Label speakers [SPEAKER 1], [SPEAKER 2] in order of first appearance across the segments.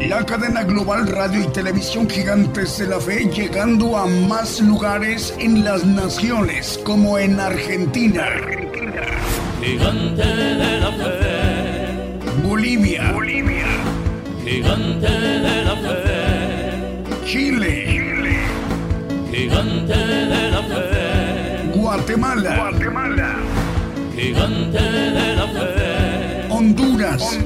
[SPEAKER 1] La cadena global radio y televisión gigantes de la fe llegando a más lugares en las naciones como en Argentina.
[SPEAKER 2] Gigante de la fe.
[SPEAKER 1] Bolivia.
[SPEAKER 2] Bolivia. Gigante de la fe.
[SPEAKER 1] Chile.
[SPEAKER 2] Chile. Gigante de la fe.
[SPEAKER 1] Guatemala.
[SPEAKER 2] Guatemala. Gigante de la fe.
[SPEAKER 1] Honduras.
[SPEAKER 2] Honduras.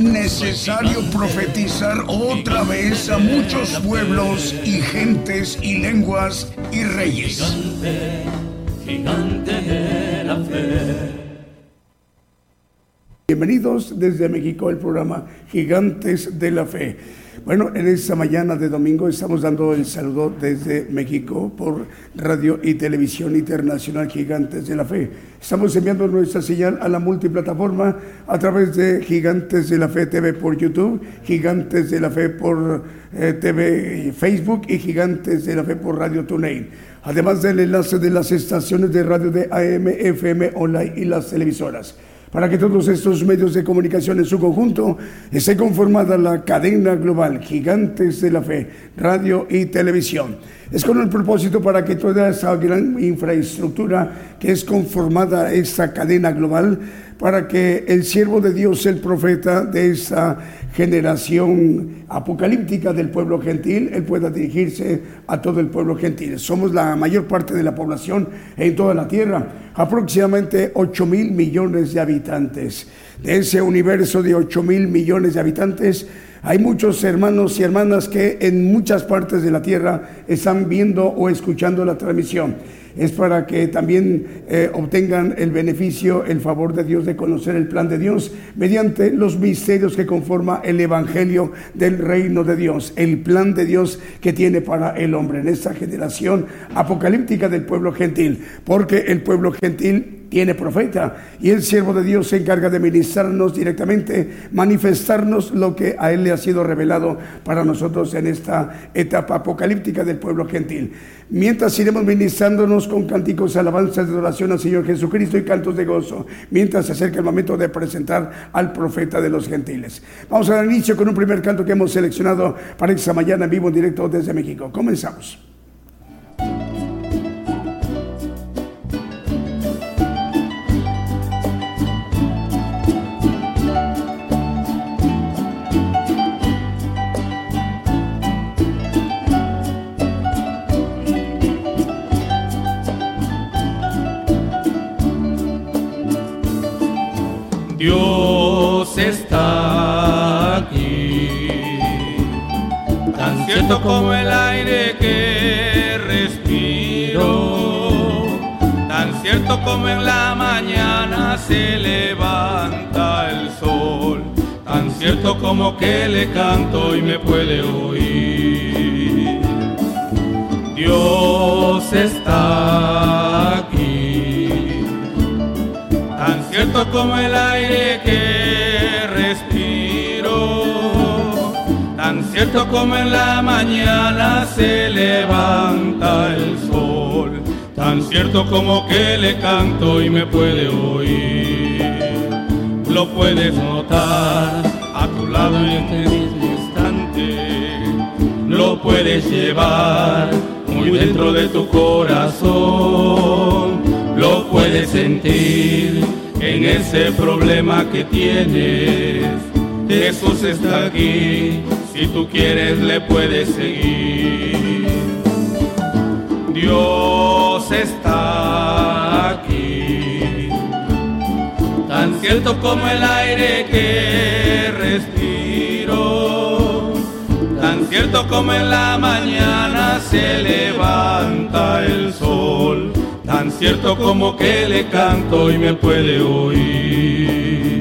[SPEAKER 1] Necesario profetizar otra vez a muchos pueblos y gentes y lenguas y reyes.
[SPEAKER 2] Gigante, de la fe.
[SPEAKER 1] Bienvenidos desde México al programa Gigantes de la Fe. Bueno, en esta mañana de domingo estamos dando el saludo desde México por Radio y Televisión Internacional Gigantes de la Fe. Estamos enviando nuestra señal a la multiplataforma a través de Gigantes de la Fe TV por YouTube, Gigantes de la Fe por eh, TV Facebook y Gigantes de la Fe por Radio TuneIn. Además del enlace de las estaciones de radio de AM, FM, online y las televisoras para que todos estos medios de comunicación en su conjunto esté conformada la cadena global Gigantes de la Fe, radio y televisión. Es con el propósito para que toda esa gran infraestructura que es conformada esta cadena global, para que el siervo de Dios, el profeta de esta generación apocalíptica del pueblo gentil, él pueda dirigirse a todo el pueblo gentil. Somos la mayor parte de la población en toda la tierra, aproximadamente 8 mil millones de habitantes. De ese universo de 8 mil millones de habitantes, hay muchos hermanos y hermanas que en muchas partes de la tierra están viendo o escuchando la transmisión. Es para que también eh, obtengan el beneficio, el favor de Dios de conocer el plan de Dios mediante los misterios que conforma el Evangelio del reino de Dios, el plan de Dios que tiene para el hombre en esta generación apocalíptica del pueblo gentil, porque el pueblo gentil tiene profeta y el siervo de Dios se encarga de ministrarnos directamente, manifestarnos lo que a él le ha sido revelado para nosotros en esta etapa apocalíptica del pueblo gentil. Mientras iremos ministrándonos con cánticos, alabanzas de adoración al Señor Jesucristo y cantos de gozo, mientras se acerca el momento de presentar al profeta de los gentiles. Vamos a dar inicio con un primer canto que hemos seleccionado para esta mañana en vivo en directo desde México. Comenzamos.
[SPEAKER 3] Tan cierto como el aire que respiro, tan cierto como en la mañana se levanta el sol, tan cierto como que le canto y me puede oír. Dios está aquí. Tan cierto como el aire que respiro, cierto como en la mañana se levanta el sol, tan cierto como que le canto y me puede oír. Lo puedes notar a tu lado en este mismo instante, lo puedes llevar muy dentro de tu corazón lo puedes sentir en ese problema que tienes. Jesús está aquí, si tú quieres le puedes seguir. Dios está aquí, tan cierto como el aire que respiro, tan cierto como en la mañana se levanta el sol
[SPEAKER 2] cierto como que le canto y me puede oír.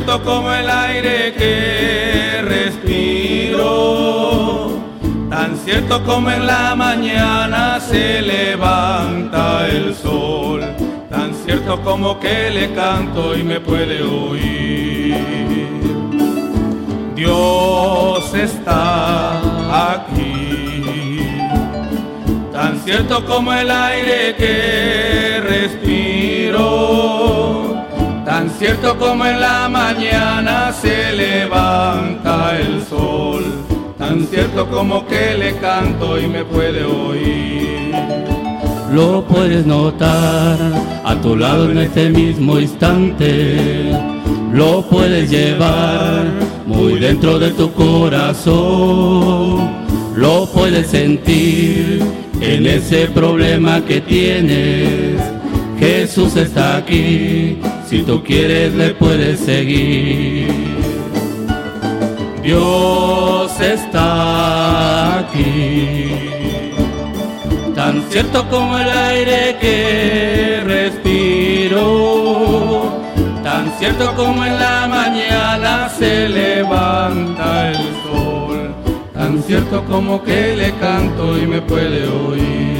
[SPEAKER 2] Cierto como el aire que respiro, tan cierto como en la mañana se levanta el sol, tan cierto como que le canto y me puede oír. Dios está aquí, tan cierto como el aire que respiro Tan cierto como en la mañana se levanta el sol, tan cierto como que le canto y me puede oír.
[SPEAKER 3] Lo puedes notar a tu lado en este mismo instante, lo puedes llevar muy dentro de tu corazón, lo puedes sentir en ese problema que tienes. Jesús está aquí si tú quieres le puedes seguir. Dios está aquí, tan cierto como el aire que respiro, tan cierto como en la mañana se levanta el sol, tan cierto como que le canto y me puede oír.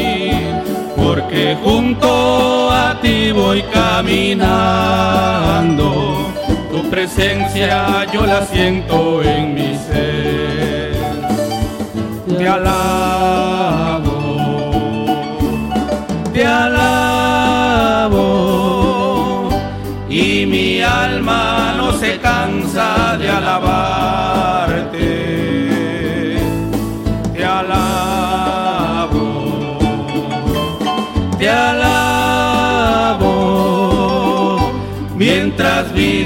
[SPEAKER 3] porque junto ti voy caminando, tu presencia yo la siento en mi ser. Te alabo, te alabo, y mi alma no se cansa de alabarte.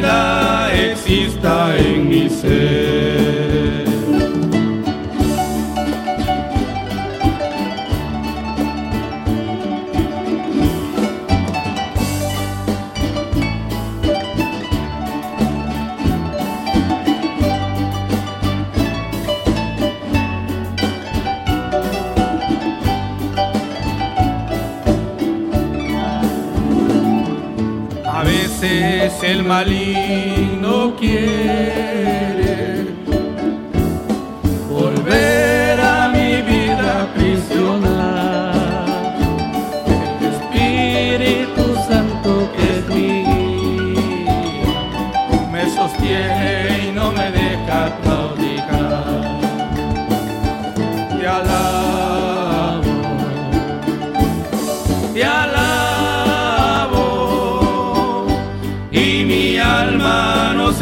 [SPEAKER 3] Mientras el maligno quiere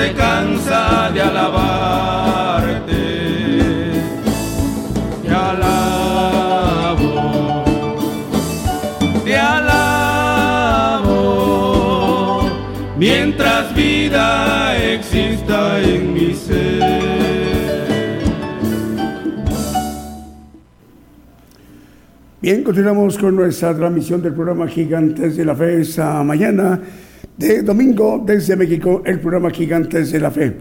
[SPEAKER 3] se cansa de alabarte. Te alabo, te alabo, mientras vida exista en mi ser.
[SPEAKER 1] Bien, continuamos con nuestra transmisión del programa Gigantes de la Fe esta mañana de domingo desde México, el programa Gigantes de la Fe.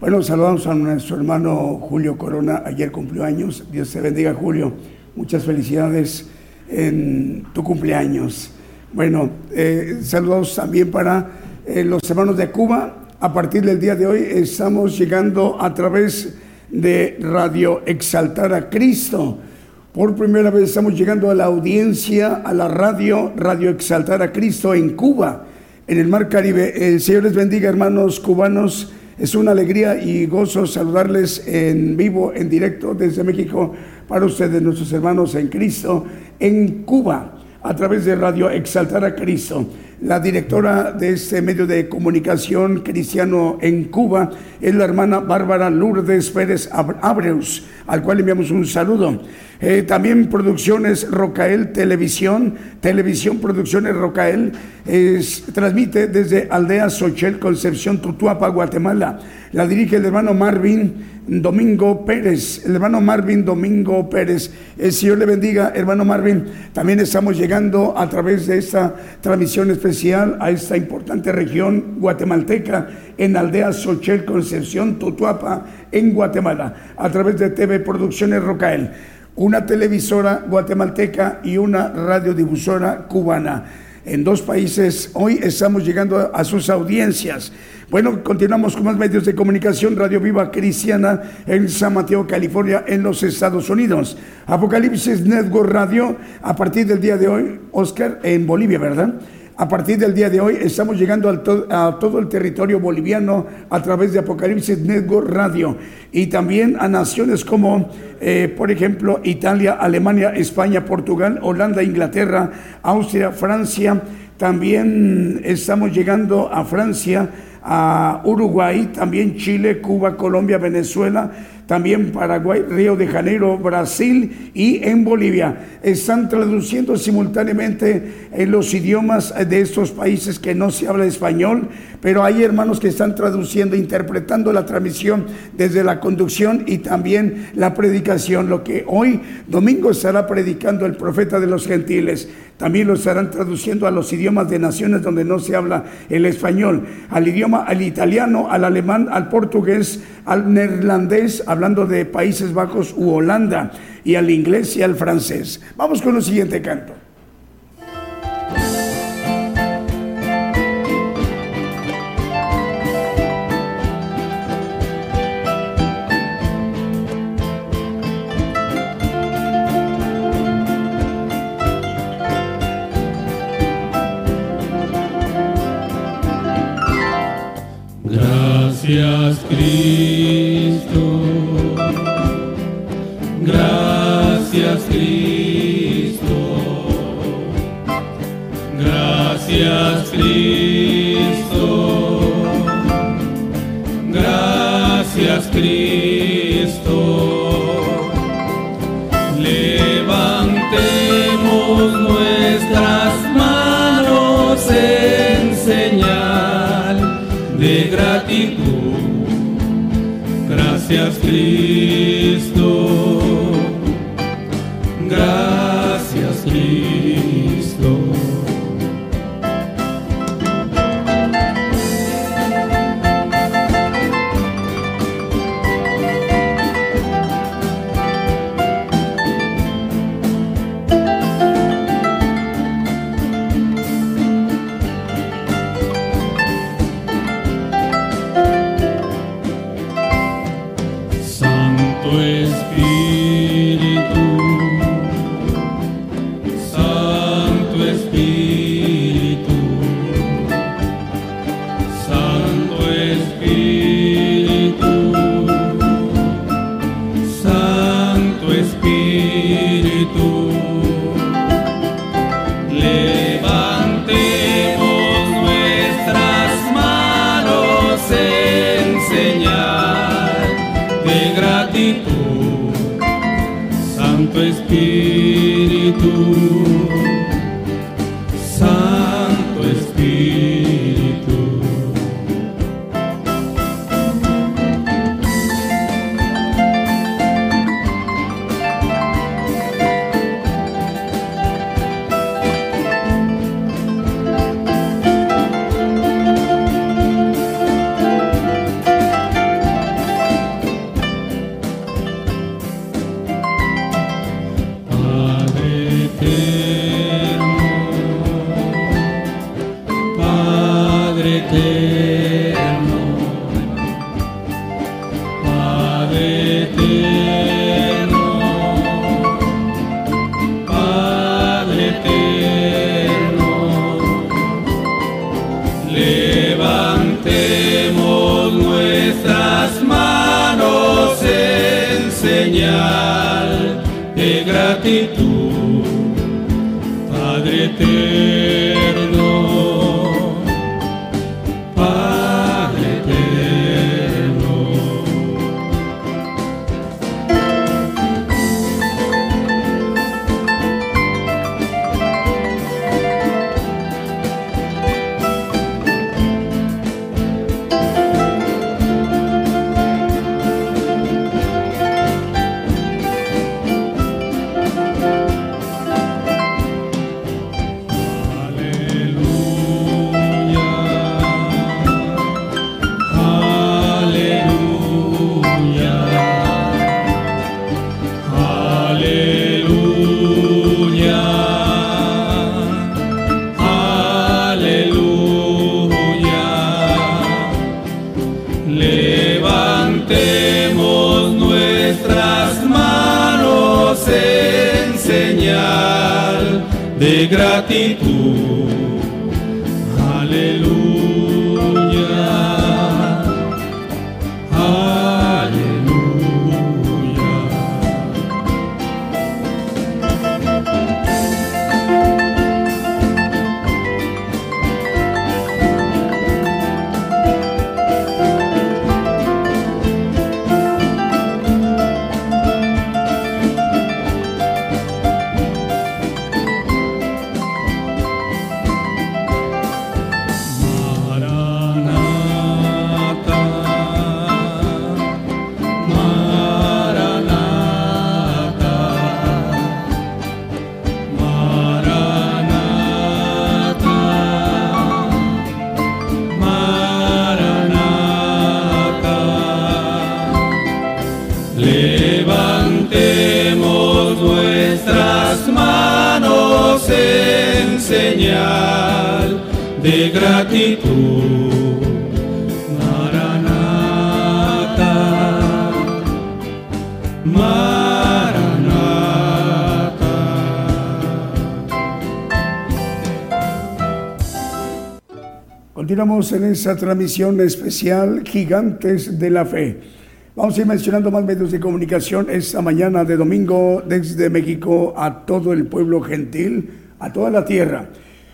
[SPEAKER 1] Bueno, saludamos a nuestro hermano Julio Corona, ayer cumplió años, Dios te bendiga Julio, muchas felicidades en tu cumpleaños. Bueno, eh, saludos también para eh, los hermanos de Cuba, a partir del día de hoy estamos llegando a través de Radio Exaltar a Cristo. Por primera vez estamos llegando a la audiencia, a la radio, Radio Exaltar a Cristo en Cuba, en el Mar Caribe. El Señor les bendiga, hermanos cubanos. Es una alegría y gozo saludarles en vivo, en directo desde México para ustedes, nuestros hermanos en Cristo, en Cuba, a través de Radio Exaltar a Cristo. La directora de este medio de comunicación cristiano en Cuba es la hermana Bárbara Lourdes Pérez Abreus, al cual enviamos un saludo. Eh, también Producciones Rocael Televisión, Televisión Producciones Rocael, transmite desde Aldea Sochel, Concepción, Tutuapa, Guatemala. La dirige el hermano Marvin Domingo Pérez, el hermano Marvin Domingo Pérez. El Señor le bendiga, hermano Marvin. También estamos llegando a través de esta transmisión especial a esta importante región guatemalteca en Aldea Sochel, Concepción, Tutuapa, en Guatemala, a través de TV Producciones Rocael una televisora guatemalteca y una radiodifusora cubana. En dos países hoy estamos llegando a sus audiencias. Bueno, continuamos con más medios de comunicación. Radio Viva Cristiana en San Mateo, California, en los Estados Unidos. Apocalipsis Network Radio a partir del día de hoy, Oscar, en Bolivia, ¿verdad? A partir del día de hoy estamos llegando a todo el territorio boliviano a través de Apocalipsis Network Radio y también a naciones como, eh, por ejemplo, Italia, Alemania, España, Portugal, Holanda, Inglaterra, Austria, Francia. También estamos llegando a Francia, a Uruguay, también Chile, Cuba, Colombia, Venezuela también Paraguay, Río de Janeiro, Brasil y en Bolivia. Están traduciendo simultáneamente en los idiomas de estos países que no se habla español, pero hay hermanos que están traduciendo, interpretando la transmisión desde la conducción y también la predicación, lo que hoy domingo estará predicando el profeta de los gentiles. También lo estarán traduciendo a los idiomas de naciones donde no se habla el español, al idioma, al italiano, al alemán, al portugués, al neerlandés, hablando de Países Bajos u Holanda, y al inglés y al francés. Vamos con el siguiente canto.
[SPEAKER 3] Gracias Cristo, en
[SPEAKER 1] esa transmisión especial Gigantes de la Fe. Vamos a ir mencionando más medios de comunicación esta mañana de domingo desde México a todo el pueblo gentil, a toda la tierra.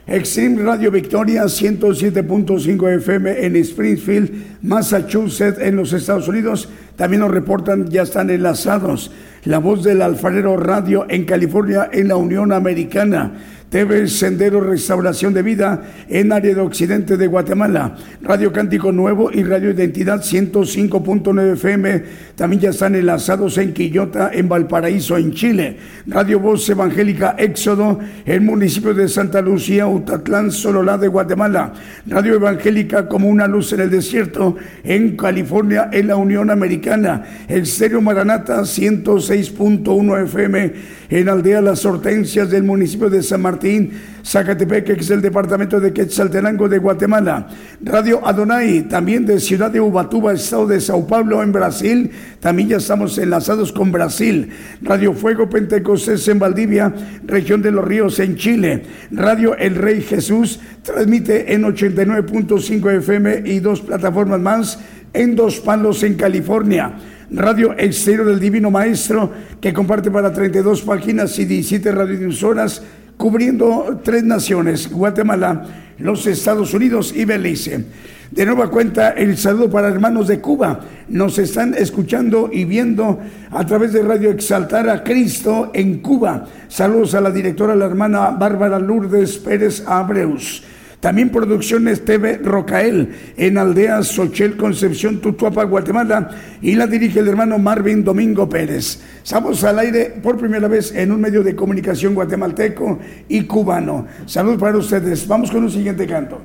[SPEAKER 1] Extreme Radio Victoria 107.5 FM en Springfield, Massachusetts, en los Estados Unidos. También nos reportan, ya están enlazados. La voz del alfarero radio en California, en la Unión Americana. TV Sendero Restauración de Vida en área de occidente de Guatemala. Radio Cántico Nuevo y Radio Identidad 105.9 FM también ya están enlazados en Quillota, en Valparaíso, en Chile. Radio Voz Evangélica Éxodo en municipio de Santa Lucía, Utatlán, Sololá de Guatemala. Radio Evangélica como una luz en el desierto en California, en la Unión Americana. El Stereo Maranata 106.1 FM en Aldea Las Hortensias del municipio de San Martín Zacatepec, que es el departamento de Quetzaltenango de Guatemala. Radio Adonai, también de Ciudad de Ubatuba, estado de Sao Paulo, en Brasil. También ya estamos enlazados con Brasil. Radio Fuego Pentecostés en Valdivia, región de los Ríos, en Chile. Radio El Rey Jesús transmite en 89.5 FM y dos plataformas más en Dos Palos, en California. Radio Exterior del Divino Maestro, que comparte para 32 páginas y 17 radiodifusoras cubriendo tres naciones, Guatemala, los Estados Unidos y Belice. De nueva cuenta, el saludo para hermanos de Cuba. Nos están escuchando y viendo a través de Radio Exaltar a Cristo en Cuba. Saludos a la directora, la hermana Bárbara Lourdes Pérez Abreus. También Producciones TV Rocael en Aldea Sochel, Concepción, Tutuapa, Guatemala. Y la dirige el hermano Marvin Domingo Pérez. Estamos al aire por primera vez en un medio de comunicación guatemalteco y cubano. Salud para ustedes. Vamos con un siguiente canto.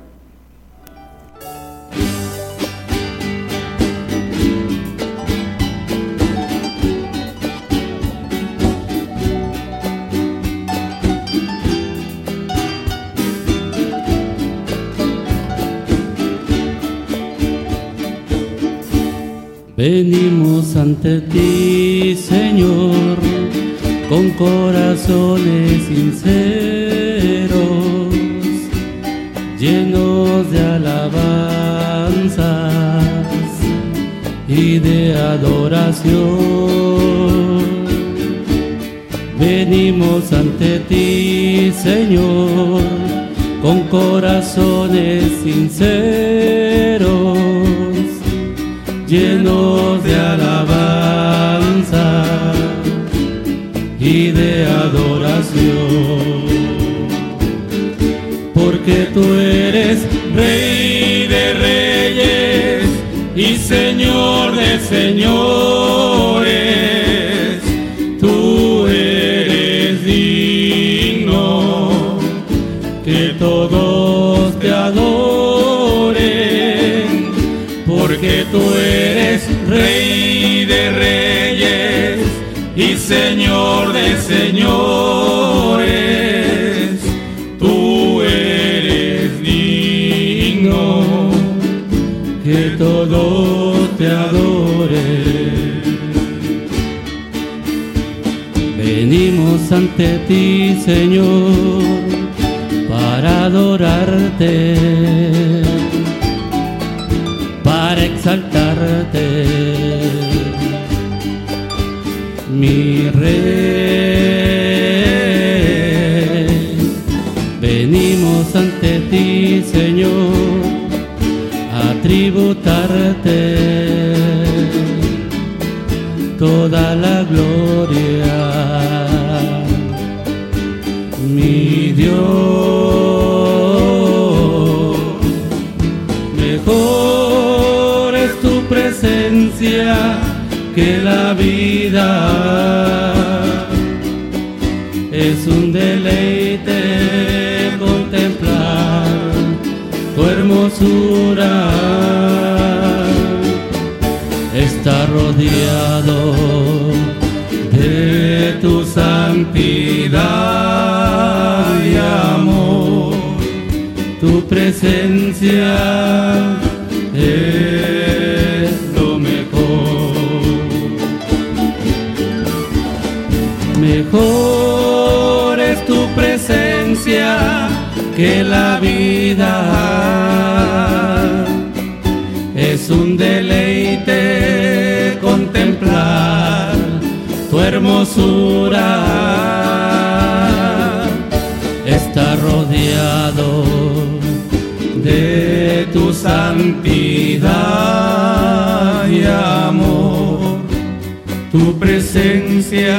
[SPEAKER 2] Venimos ante ti, Señor, con corazones sinceros, llenos de alabanzas y de adoración. ante ti, Señor, con corazones sinceros, llenos de alabanza y de adoración. Porque tú eres Rey de Reyes y Señor de Señores. Tú eres Rey de Reyes y Señor de Señores. Tú eres digno que todos te adoren. Venimos ante ti, Señor, para adorarte, exaltarte, mi rey. Venimos ante ti, Señor, a tributarte toda la gloria, mi Dios. Que la vida. Es un deleite contemplar tu hermosura está rodeado de tu santidad y amor. Tu presencia es Mejor es tu presencia que la vida es un deleite contemplar tu hermosura. Está rodeado de tu santidad y amor. Tu presencia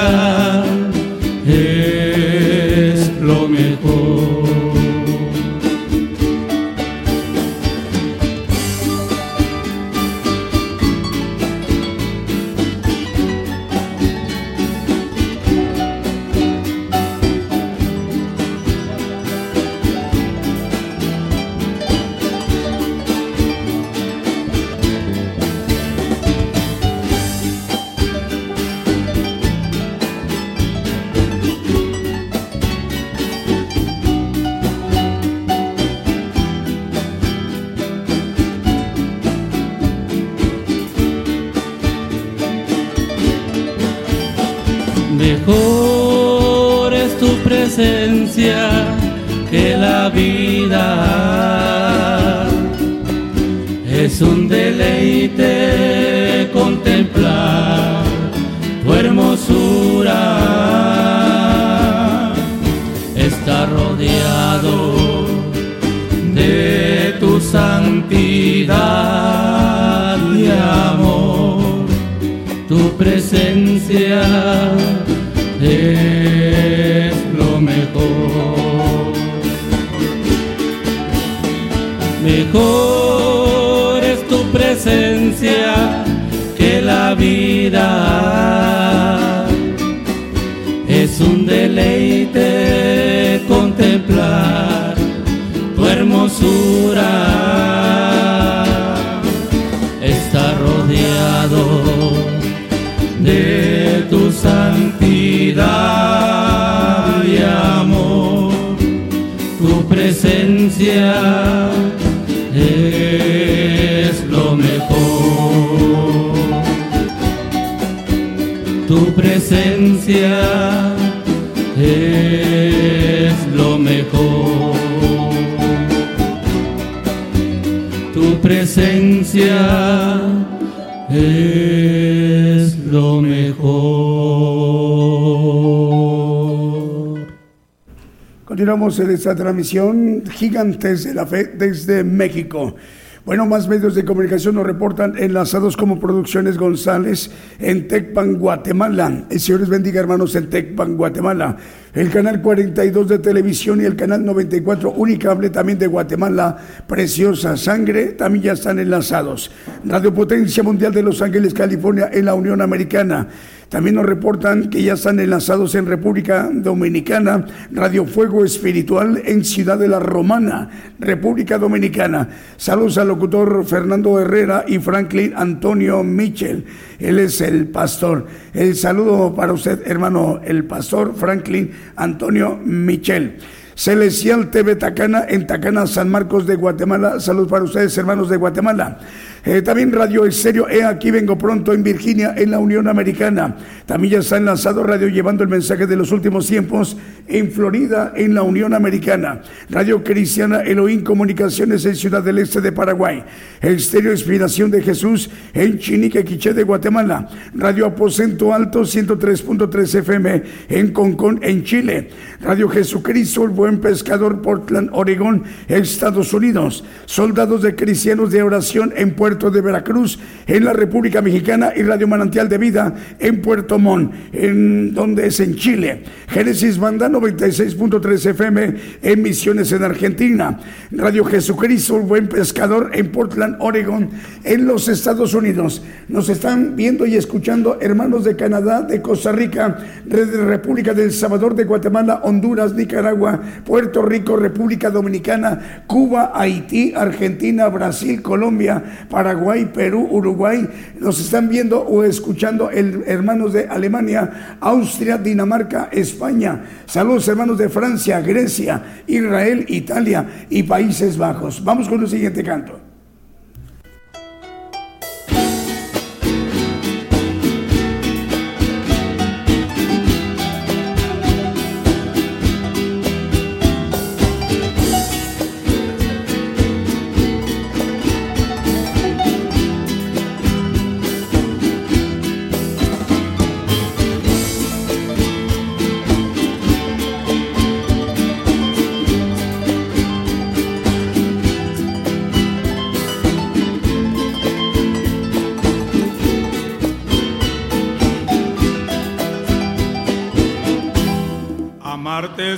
[SPEAKER 1] continuamos en esta transmisión Gigantes de la Fe desde México. Bueno, más medios de comunicación nos reportan enlazados como Producciones González en Tecpan, Guatemala. El Señor les bendiga, hermanos, en Tecpan, Guatemala. El canal 42 de televisión y el canal 94 Unicable también de Guatemala, Preciosa Sangre, también ya están enlazados. Radio Potencia Mundial de Los Ángeles, California, en la Unión Americana. También nos reportan que ya están enlazados en República Dominicana, Radio Fuego Espiritual en Ciudad de la Romana, República Dominicana. Saludos al locutor Fernando Herrera y Franklin Antonio Mitchell. Él es el pastor. El saludo para usted, hermano, el pastor Franklin Antonio Michel. Celestial TV Tacana en Tacana, San Marcos de Guatemala. Saludos para ustedes, hermanos de Guatemala. Eh, también Radio Estéreo, he aquí vengo pronto en Virginia, en la Unión Americana. También ya está enlazado Radio llevando el mensaje de los últimos tiempos en Florida, en la Unión Americana. Radio Cristiana Elohim Comunicaciones en Ciudad del Este de Paraguay. Estéreo Inspiración de Jesús en Chinique, Quiché de Guatemala. Radio Aposento Alto 103.3 FM en Concón, en Chile. Radio Jesucristo, el Buen Pescador, Portland, Oregón, Estados Unidos. Soldados de Cristianos de Oración en Puerto Puerto de Veracruz, en la República Mexicana y Radio Manantial de Vida en Puerto Montt, en donde es en Chile. Génesis Banda 96.3 FM en Misiones en Argentina. Radio Jesucristo, el buen pescador en Portland, Oregon, en los Estados Unidos. Nos están viendo y escuchando hermanos de Canadá, de Costa Rica, de República del Salvador, de Guatemala, Honduras, Nicaragua, Puerto Rico, República Dominicana, Cuba, Haití, Argentina, Brasil, Colombia, Paraguay, Perú, Uruguay, nos están viendo o escuchando el, hermanos de Alemania, Austria, Dinamarca, España. Saludos hermanos de Francia, Grecia, Israel, Italia y Países Bajos. Vamos con el siguiente canto.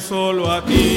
[SPEAKER 3] Solo a ti,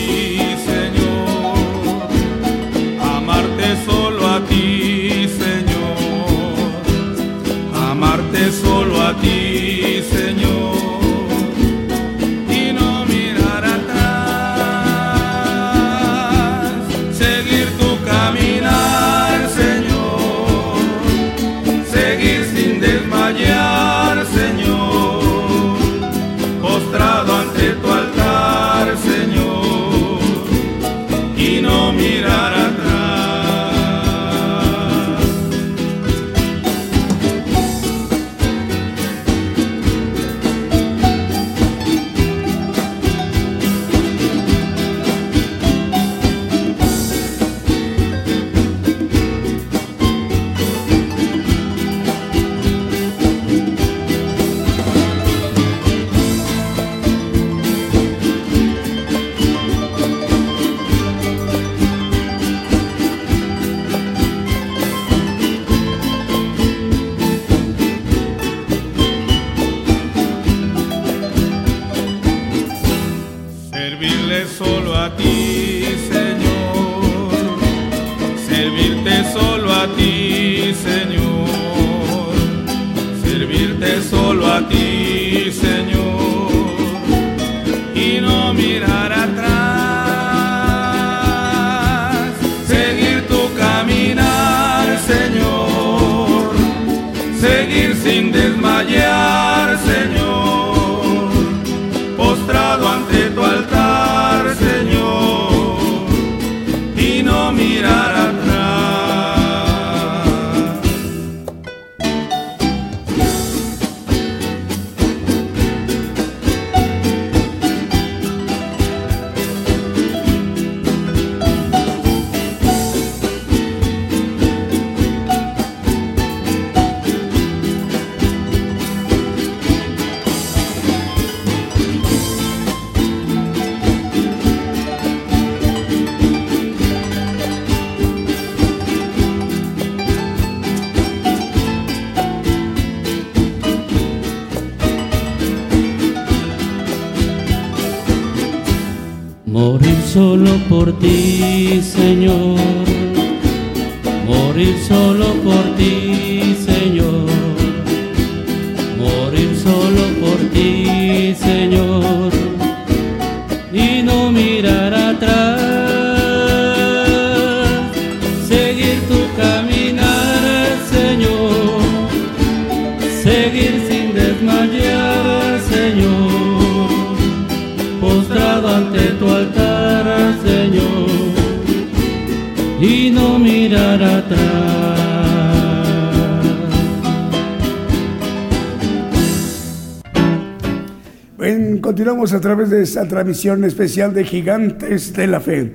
[SPEAKER 1] de esta transmisión especial de Gigantes de la Fe.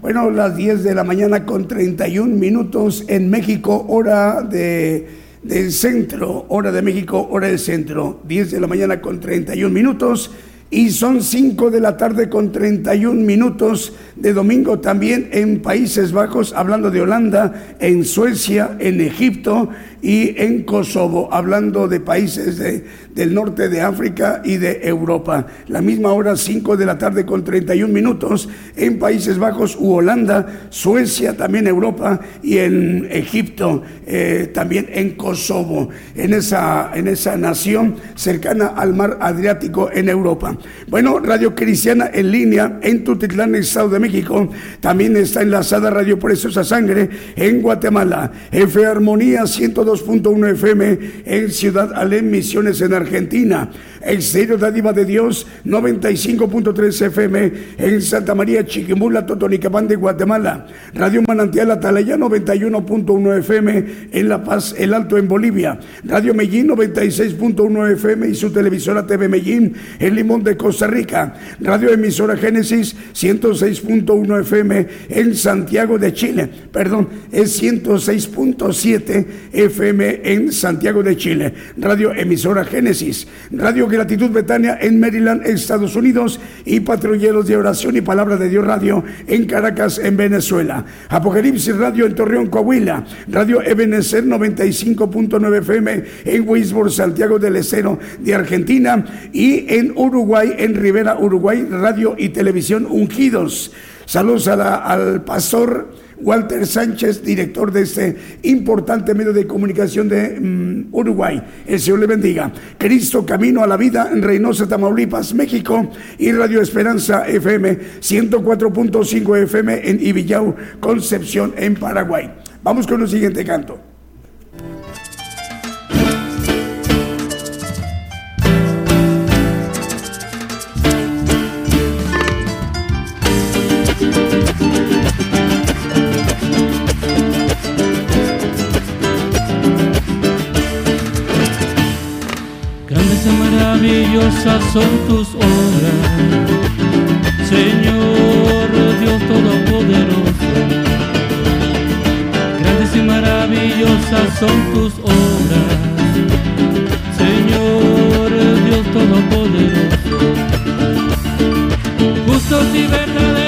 [SPEAKER 1] Bueno, las 10 de la mañana con 31 minutos en México, hora de, del centro, hora de México, hora del centro. 10 de la mañana con 31 minutos. Y son 5 de la tarde con 31 minutos de domingo también en Países Bajos, hablando de Holanda, en Suecia, en Egipto y en Kosovo, hablando de países de, del norte de África y de Europa. La misma hora, 5 de la tarde con 31 minutos en Países Bajos u Holanda, Suecia, también Europa y en Egipto, eh, también en Kosovo, en esa, en esa nación cercana al mar Adriático en Europa. Bueno, Radio Cristiana en línea en Tutitlán, Estado de México. También está enlazada Radio Preciosa Sangre en Guatemala. F Armonía 102.1 FM en Ciudad Alén, Misiones en Argentina. Exterior Dádiva de Dios 95.3 FM en Santa María, Chiquimula, Totonicapán de Guatemala. Radio Manantial Atalaya 91.1 FM en La Paz, El Alto en Bolivia. Radio Medellín 96.1 FM y su televisora TV Medellín en Limón de Costa Rica. Radio Emisora Génesis 106.1 FM en Santiago de Chile. Perdón, es 106.7 FM en Santiago de Chile. Radio Emisora Génesis. Radio Gratitud Betania en Maryland, Estados Unidos. Y Patrulleros de Oración y Palabra de Dios Radio en Caracas, en Venezuela. Apocalipsis Radio en Torreón, Coahuila. Radio Ebenezer 95.9 FM en Wisborne, Santiago del Estero de Argentina. Y en Uruguay, en Rivera, Uruguay, Radio y Televisión Ungidos. Saludos al pastor Walter Sánchez, director de este importante medio de comunicación de mm, Uruguay. El Señor le bendiga. Cristo Camino a la Vida en Reynosa, Tamaulipas, México. Y Radio Esperanza FM 104.5 FM en Ibillau, Concepción, en Paraguay. Vamos con el siguiente canto.
[SPEAKER 2] Maravillosas son tus obras, Señor Dios Todopoderoso. Grandes y maravillosas son tus obras, Señor Dios Todopoderoso. Justos y verdaderos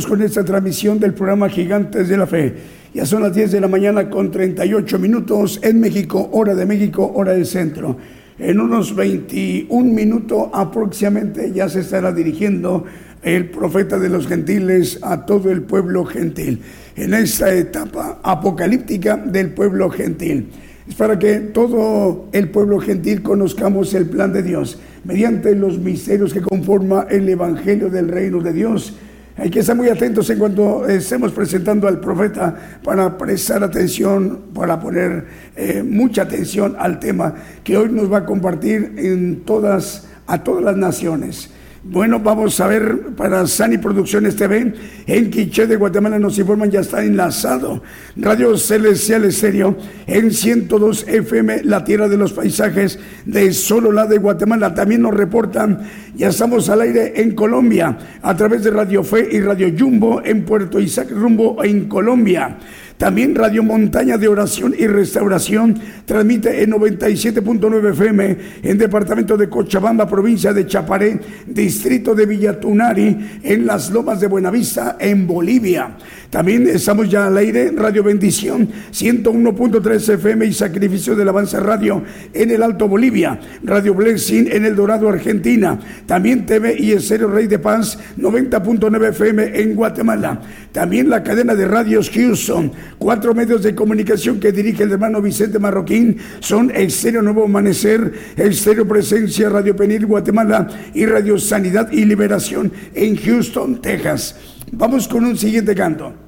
[SPEAKER 1] con esta transmisión del programa Gigantes de la Fe. Ya son las 10 de la mañana con 38 minutos en México, hora de México, hora del centro. En unos 21 minutos aproximadamente ya se estará dirigiendo el profeta de los gentiles a todo el pueblo gentil, en esta etapa apocalíptica del pueblo gentil. Es para que todo el pueblo gentil conozcamos el plan de Dios mediante los misterios que conforma el Evangelio del Reino de Dios hay que estar muy atentos en cuanto estemos presentando al profeta para prestar atención, para poner eh, mucha atención al tema que hoy nos va a compartir en todas, a todas las naciones. Bueno, vamos a ver para Sani Producciones TV. En Quiché de Guatemala nos informan, ya está enlazado. Radio Celestial Estéreo en 102 FM, la tierra de los paisajes de solo la de Guatemala. También nos reportan, ya estamos al aire en Colombia, a través de Radio Fe y Radio Jumbo en Puerto Isaac Rumbo en Colombia. También Radio Montaña de Oración y Restauración transmite en 97.9 FM en departamento de Cochabamba, provincia de Chaparé, distrito de Villatunari, en las Lomas de Buenavista, en Bolivia. También estamos ya al aire, Radio Bendición, 101.3 FM y Sacrificio del Avance Radio en el Alto Bolivia, Radio Blessing en El Dorado, Argentina, también TV y Estéreo Rey de Paz, 90.9 FM en Guatemala, también la cadena de radios Houston, cuatro medios de comunicación que dirige el hermano Vicente Marroquín son Estéreo Nuevo Amanecer, Estéreo Presencia, Radio Penil Guatemala y Radio Sanidad y Liberación en Houston, Texas. Vamos con un siguiente canto.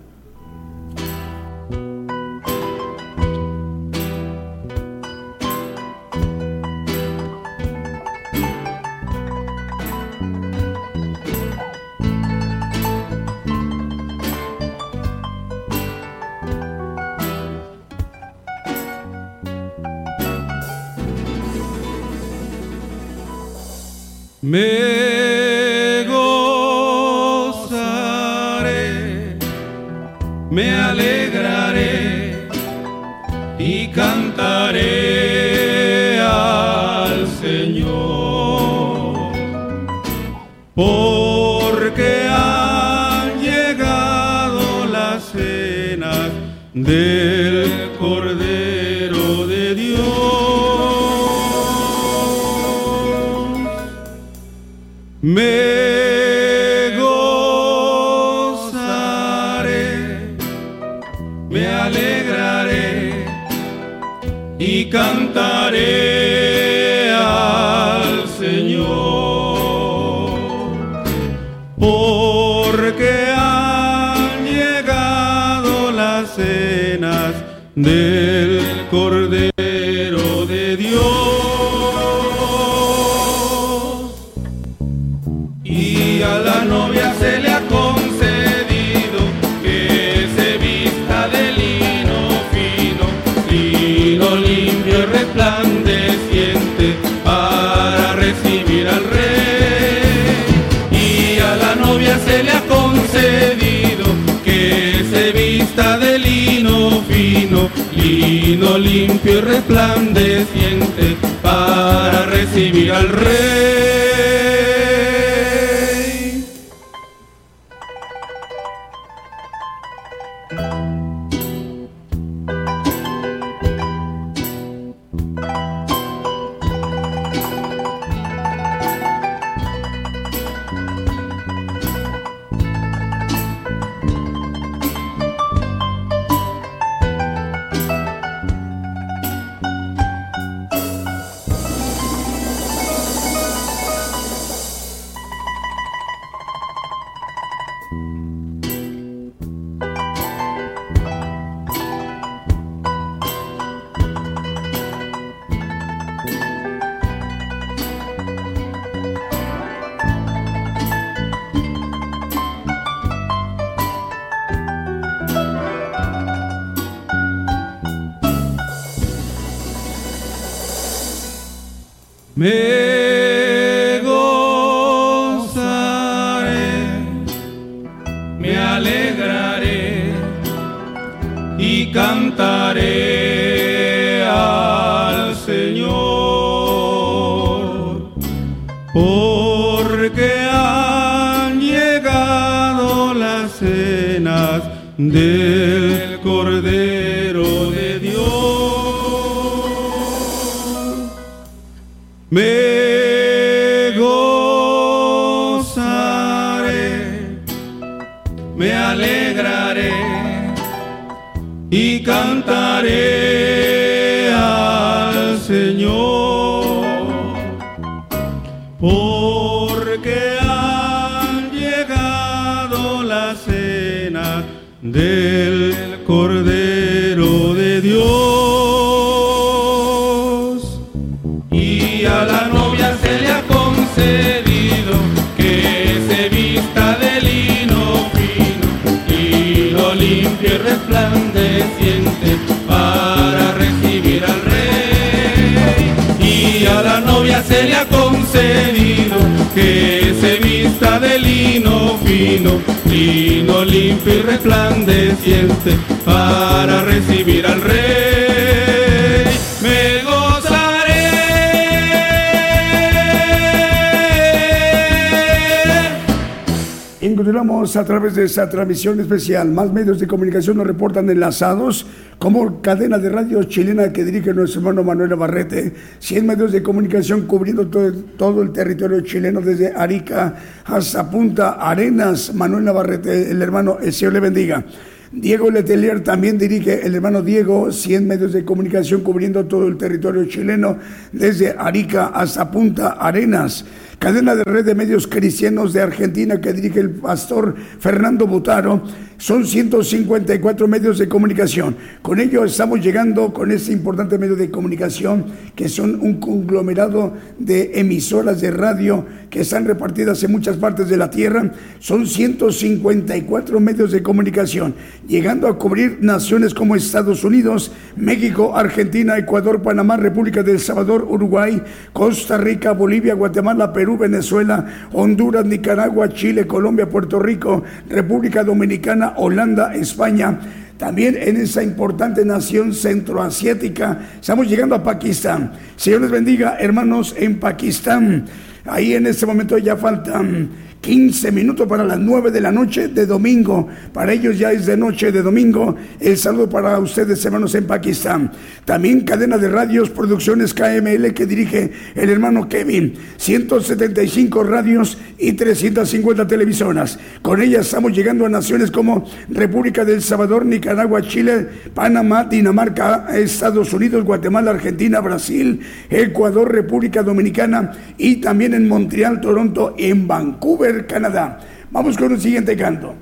[SPEAKER 3] De
[SPEAKER 1] esta transmisión especial. Más medios de comunicación nos reportan enlazados, como cadena de radio chilena que dirige nuestro hermano Manuel Navarrete. 100 medios de comunicación cubriendo todo, todo el territorio chileno, desde Arica hasta Punta Arenas. Manuel Navarrete, el hermano, el Señor le bendiga. Diego Letelier también dirige el hermano Diego, 100 medios de comunicación cubriendo todo el territorio chileno, desde Arica hasta Punta Arenas. Cadena de red de medios cristianos de Argentina que dirige el pastor Fernando Butaro. Son 154 medios de comunicación. Con ello estamos llegando con este importante medio de comunicación que son un conglomerado de emisoras de radio que están repartidas en muchas partes de la tierra. Son 154 medios de comunicación, llegando a cubrir naciones como Estados Unidos, México, Argentina, Ecuador, Panamá, República del Salvador, Uruguay, Costa Rica, Bolivia, Guatemala, Perú, Venezuela, Honduras, Nicaragua, Chile, Colombia, Puerto Rico, República Dominicana, Holanda, España. También en esa importante nación centroasiática, estamos llegando a Pakistán. Señor les bendiga, hermanos, en Pakistán. Ahí en este momento ya faltan 15 minutos para las 9 de la noche de domingo. Para ellos ya es de noche de domingo. El saludo para ustedes, hermanos, en Pakistán. También cadena de radios, producciones KML que dirige el hermano Kevin. 175 radios y 350 televisoras. Con ellas estamos llegando a naciones como República del Salvador, Nicaragua, Chile, Panamá, Dinamarca, Estados Unidos, Guatemala, Argentina, Brasil, Ecuador, República Dominicana y también en Montreal, Toronto, en Vancouver. Canadá. Vamos con un siguiente canto.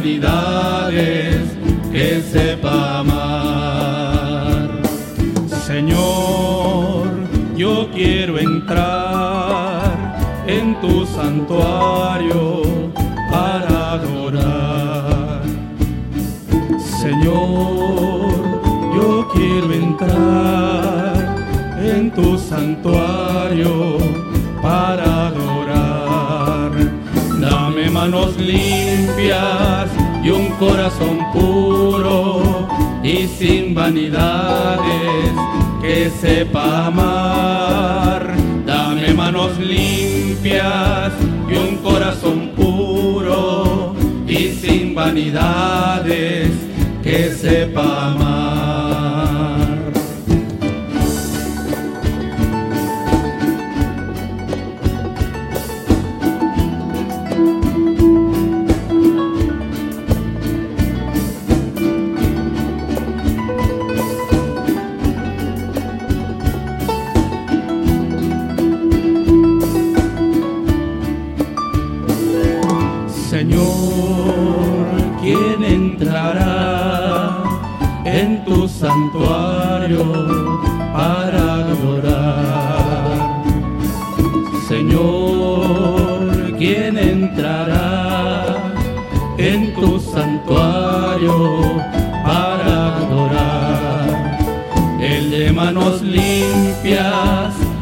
[SPEAKER 3] Sin vanidades que sepa amar. Señor, yo quiero entrar en tu santuario para adorar. Señor, yo quiero entrar en tu santuario para adorar. Dame manos y un corazón puro y
[SPEAKER 2] sin vanidades, que sepa amar. Dame manos limpias y un corazón puro y sin vanidades, que sepa amar.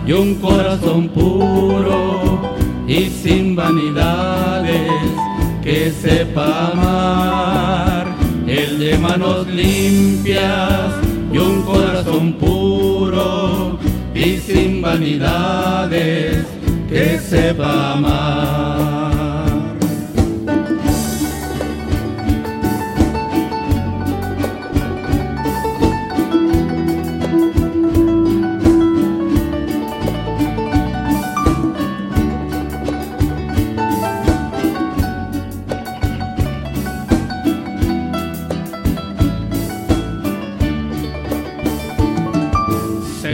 [SPEAKER 2] Y un corazón puro y sin vanidades que sepa amar. El de manos limpias y un corazón puro y sin vanidades que sepa amar.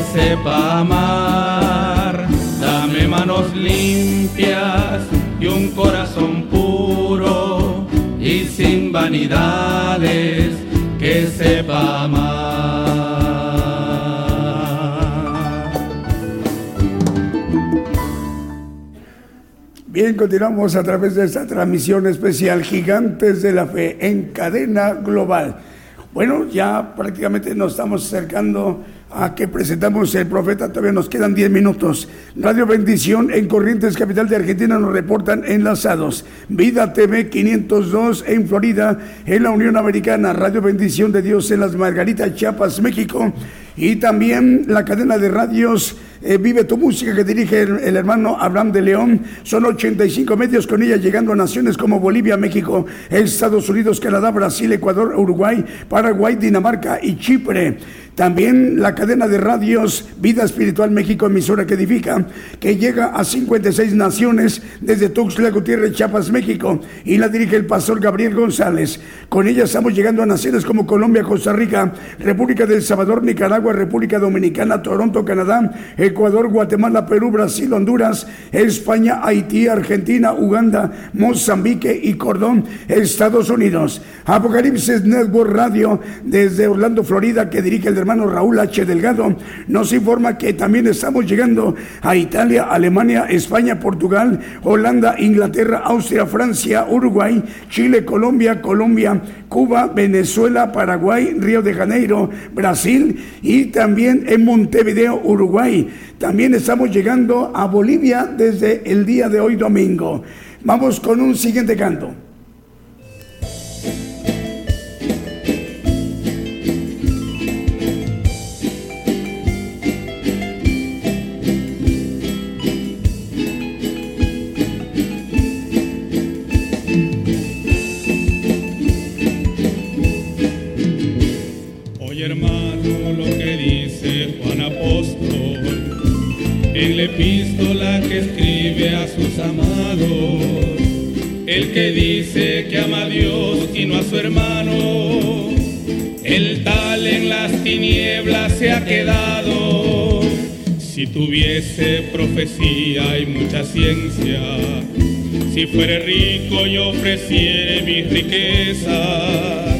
[SPEAKER 2] que sepa amar. Dame manos limpias y un corazón puro y sin vanidades que sepa amar.
[SPEAKER 1] Bien, continuamos a través de esta transmisión especial Gigantes de la Fe en cadena global. Bueno, ya prácticamente nos estamos acercando a que presentamos el profeta, todavía nos quedan 10 minutos. Radio Bendición en Corrientes, capital de Argentina, nos reportan enlazados. Vida TV 502 en Florida, en la Unión Americana. Radio Bendición de Dios en las Margaritas, Chiapas, México. Y también la cadena de radios eh, Vive tu música que dirige el, hermano Abraham de León. Son 85 medios con ella llegando a naciones como Bolivia, México, Estados Unidos, Canadá, Brasil, Ecuador, Uruguay, Paraguay, Dinamarca y Chipre. También la cadena de radios Vida Espiritual México, emisora que edifica, que llega a 56 naciones desde Tuxtla Gutiérrez, Chiapas, México, y la dirige el pastor Gabriel González. Con ella estamos llegando a naciones como Colombia, Costa Rica, República del Salvador, Nicaragua, República Dominicana, Toronto, Canadá, Ecuador, Guatemala, Perú, Brasil, Honduras, España, Haití, Argentina, Uganda, Mozambique y Cordón, Estados Unidos. Apocalipsis Network Radio desde Orlando, Florida, que dirige el hermano Raúl H. Delgado, nos informa que también estamos llegando a Italia, Alemania, España, Portugal, Holanda, Inglaterra, Austria, Francia, Uruguay, Chile, Colombia, Colombia, Cuba, Venezuela, Paraguay, Río de Janeiro, Brasil y también en Montevideo, Uruguay. También estamos llegando a Bolivia desde el día de hoy domingo. Vamos con un siguiente canto.
[SPEAKER 3] Epístola que escribe a sus amados, el que dice que ama a Dios y no a su hermano, el tal en las tinieblas se ha quedado. Si tuviese profecía y mucha ciencia, si fuere rico y ofreciere mis riquezas,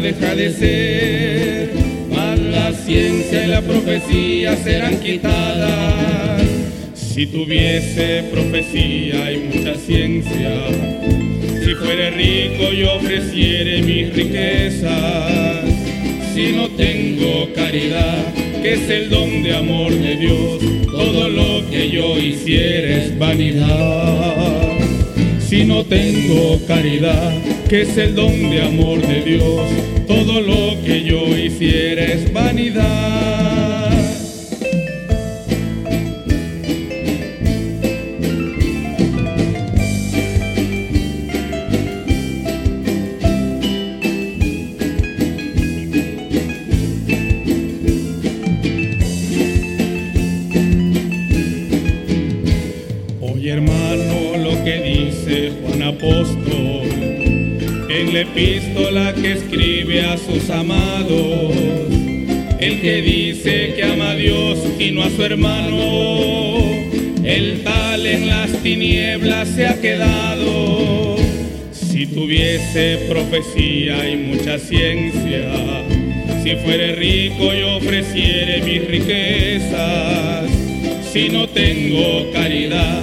[SPEAKER 3] deja de ser, mas la ciencia y la profecía serán quitadas. Si tuviese profecía y mucha ciencia, si fuere rico y ofreciere mis riquezas, si no tengo caridad, que es el don de amor de Dios, todo lo que yo hiciera es vanidad. Si no tengo caridad, que es el don de amor de Dios, todo lo que yo hiciera es vanidad. Epístola que escribe a sus amados, el que dice que ama a Dios y no a su hermano, el tal en las tinieblas se ha quedado. Si tuviese profecía y mucha ciencia, si fuere rico y ofreciere mis riquezas, si no tengo caridad,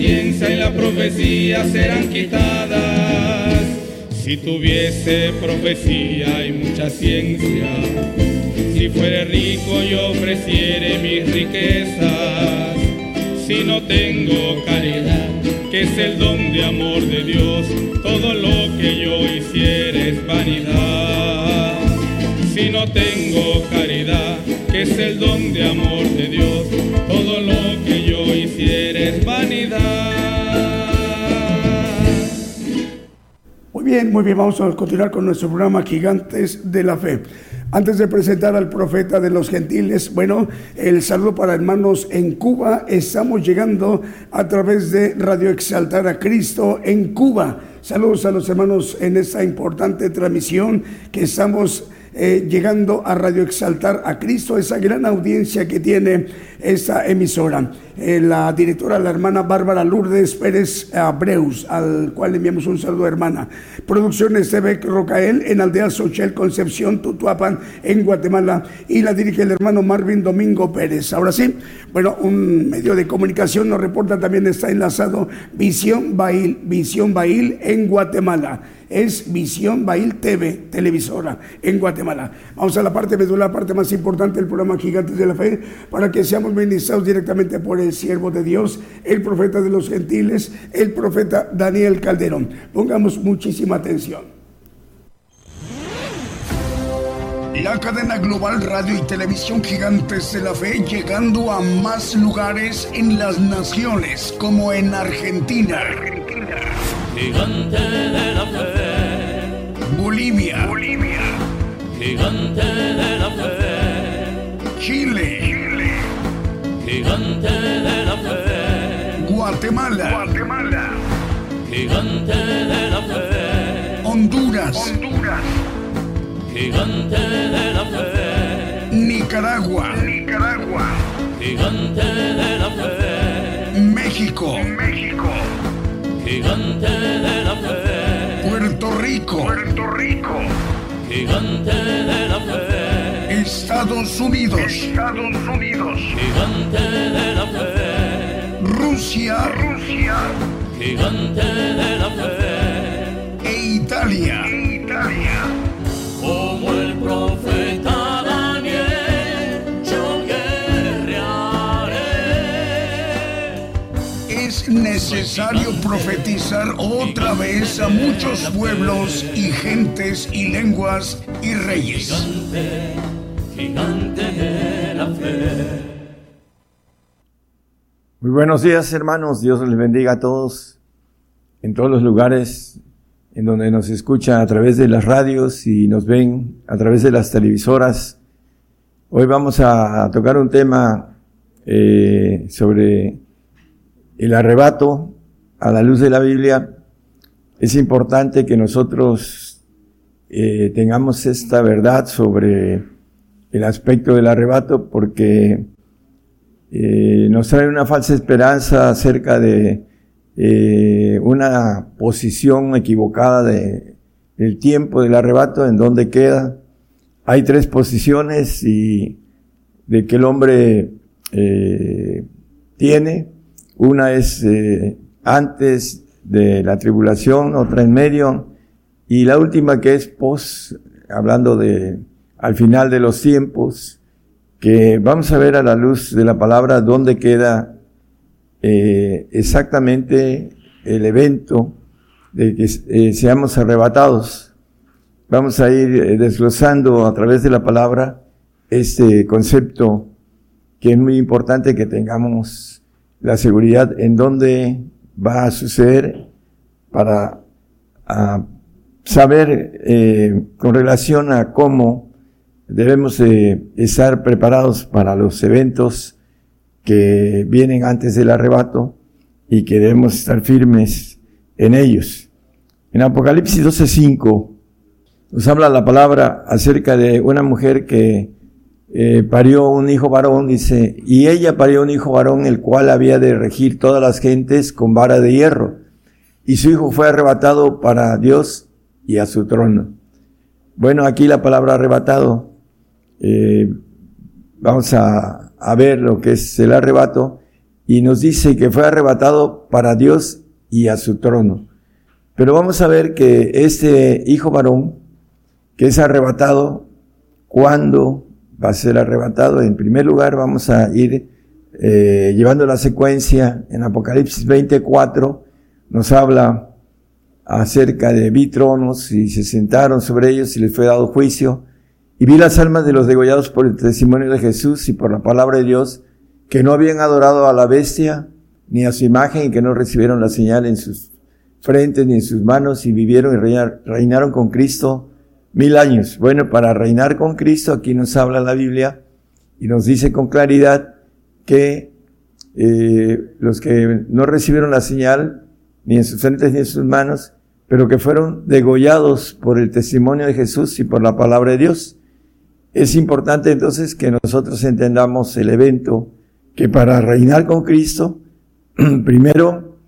[SPEAKER 3] ciencia y la profecía serán quitadas. Si tuviese profecía y mucha ciencia, si fuere rico y ofreciere mis riquezas, si no tengo caridad, que es el don de amor de Dios, todo lo que yo hiciera es vanidad. Si no tengo caridad, que es el don de amor de Dios, todo lo vanidad.
[SPEAKER 1] Muy bien, muy bien, vamos a continuar con nuestro programa Gigantes de la Fe. Antes de presentar al profeta de los gentiles, bueno, el saludo para hermanos en Cuba. Estamos llegando a través de Radio Exaltar a Cristo en Cuba. Saludos a los hermanos en esta importante transmisión que estamos eh, llegando a Radio Exaltar a Cristo, esa gran audiencia que tiene esta emisora. Eh, la directora, la hermana Bárbara Lourdes Pérez Abreus, al cual enviamos un saludo, hermana. Producciones TV Rocael en Aldea Sochel, Concepción, Tutuapan, en Guatemala. Y la dirige el hermano Marvin Domingo Pérez. Ahora sí, bueno, un medio de comunicación nos reporta también está enlazado Visión Bail, Visión Bail en Guatemala es Visión Bail TV, televisora en Guatemala. Vamos a la parte medular, la parte más importante del programa Gigantes de la Fe, para que seamos ministrados directamente por el siervo de Dios, el profeta de los gentiles, el profeta Daniel Calderón. Pongamos muchísima atención.
[SPEAKER 4] La cadena global radio y televisión Gigantes de la Fe llegando a más lugares en las naciones como en Argentina,
[SPEAKER 2] Gigante de la fe,
[SPEAKER 4] Bolivia,
[SPEAKER 2] gigante de la fe,
[SPEAKER 4] Chile,
[SPEAKER 2] gigante de la fe,
[SPEAKER 4] Guatemala,
[SPEAKER 2] gigante de la fe,
[SPEAKER 4] Honduras,
[SPEAKER 2] gigante de la fe,
[SPEAKER 4] Nicaragua,
[SPEAKER 2] gigante de la fe,
[SPEAKER 4] México,
[SPEAKER 2] gigante de la fe,
[SPEAKER 4] Puerto Rico,
[SPEAKER 2] gigante de la fe,
[SPEAKER 4] Estados Unidos. Estados Unidos.
[SPEAKER 2] Gigante de la. Rusia.
[SPEAKER 4] Rusia.
[SPEAKER 2] Gigante de la fe.
[SPEAKER 4] E Italia. E Italia.
[SPEAKER 2] Como el profeta Daniel, yo guerrearé.
[SPEAKER 4] Es necesario profetizar otra vez a muchos pueblos y gentes y lenguas y reyes.
[SPEAKER 5] Muy buenos días hermanos, Dios les bendiga a todos en todos los lugares en donde nos escucha a través de las radios y nos ven a través de las televisoras. Hoy vamos a tocar un tema eh, sobre el arrebato a la luz de la Biblia. Es importante que nosotros eh, tengamos esta verdad sobre el aspecto del arrebato porque eh, nos trae una falsa esperanza acerca de eh, una posición equivocada de, del tiempo del arrebato, en donde queda. Hay tres posiciones y de que el hombre eh, tiene. Una es eh, antes de la tribulación, otra en medio, y la última que es pos, hablando de al final de los tiempos, que vamos a ver a la luz de la palabra dónde queda eh, exactamente el evento de que eh, seamos arrebatados. Vamos a ir eh, desglosando a través de la palabra este concepto que es muy importante que tengamos la seguridad en dónde va a suceder para saber con relación a cómo debemos estar preparados para los eventos que vienen antes del arrebato y que debemos estar firmes en ellos. En Apocalipsis 12:5 nos habla la palabra acerca de una mujer que eh, parió un hijo varón, dice, y ella parió un hijo varón, el cual había de regir todas las gentes con vara de hierro. Y su hijo fue arrebatado para Dios y a su trono. Bueno, aquí la palabra arrebatado, eh, vamos a a ver lo que es el arrebato y nos dice que fue arrebatado para Dios y a su trono. Pero vamos a ver que este hijo varón que es arrebatado, ¿cuándo va a ser arrebatado? En primer lugar vamos a ir eh, llevando la secuencia en Apocalipsis 24, nos habla acerca de vi tronos y se sentaron sobre ellos y les fue dado juicio y vi las almas de los degollados por el testimonio de Jesús y por la palabra de Dios, que no habían adorado a la bestia ni a su imagen y que no recibieron la señal en sus frentes ni en sus manos y vivieron y reinaron con Cristo mil años. Bueno, para reinar con Cristo, aquí nos habla la Biblia y nos dice con claridad que eh, los que no recibieron la señal ni en sus frentes ni en sus manos, pero que fueron degollados por el testimonio de Jesús y por la palabra de Dios, es importante entonces que nosotros entendamos el evento que para reinar con Cristo, primero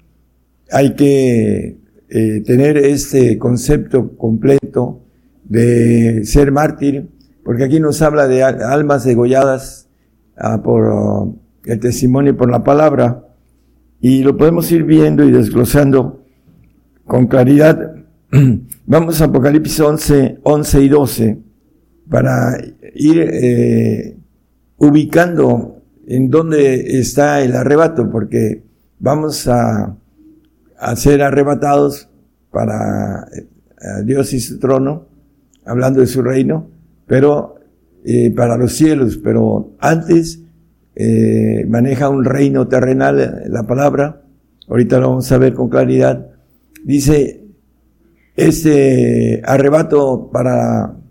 [SPEAKER 5] hay que eh, tener este concepto completo de ser mártir, porque aquí nos habla de almas degolladas ah, por el testimonio y por la palabra, y lo podemos ir viendo y desglosando con claridad. Vamos a Apocalipsis 11, 11 y 12 para ir eh, ubicando en dónde está el arrebato, porque vamos a, a ser arrebatados para eh, Dios y su trono, hablando de su reino, pero eh, para los cielos, pero antes eh, maneja un reino terrenal, la palabra, ahorita lo vamos a ver con claridad, dice, este arrebato para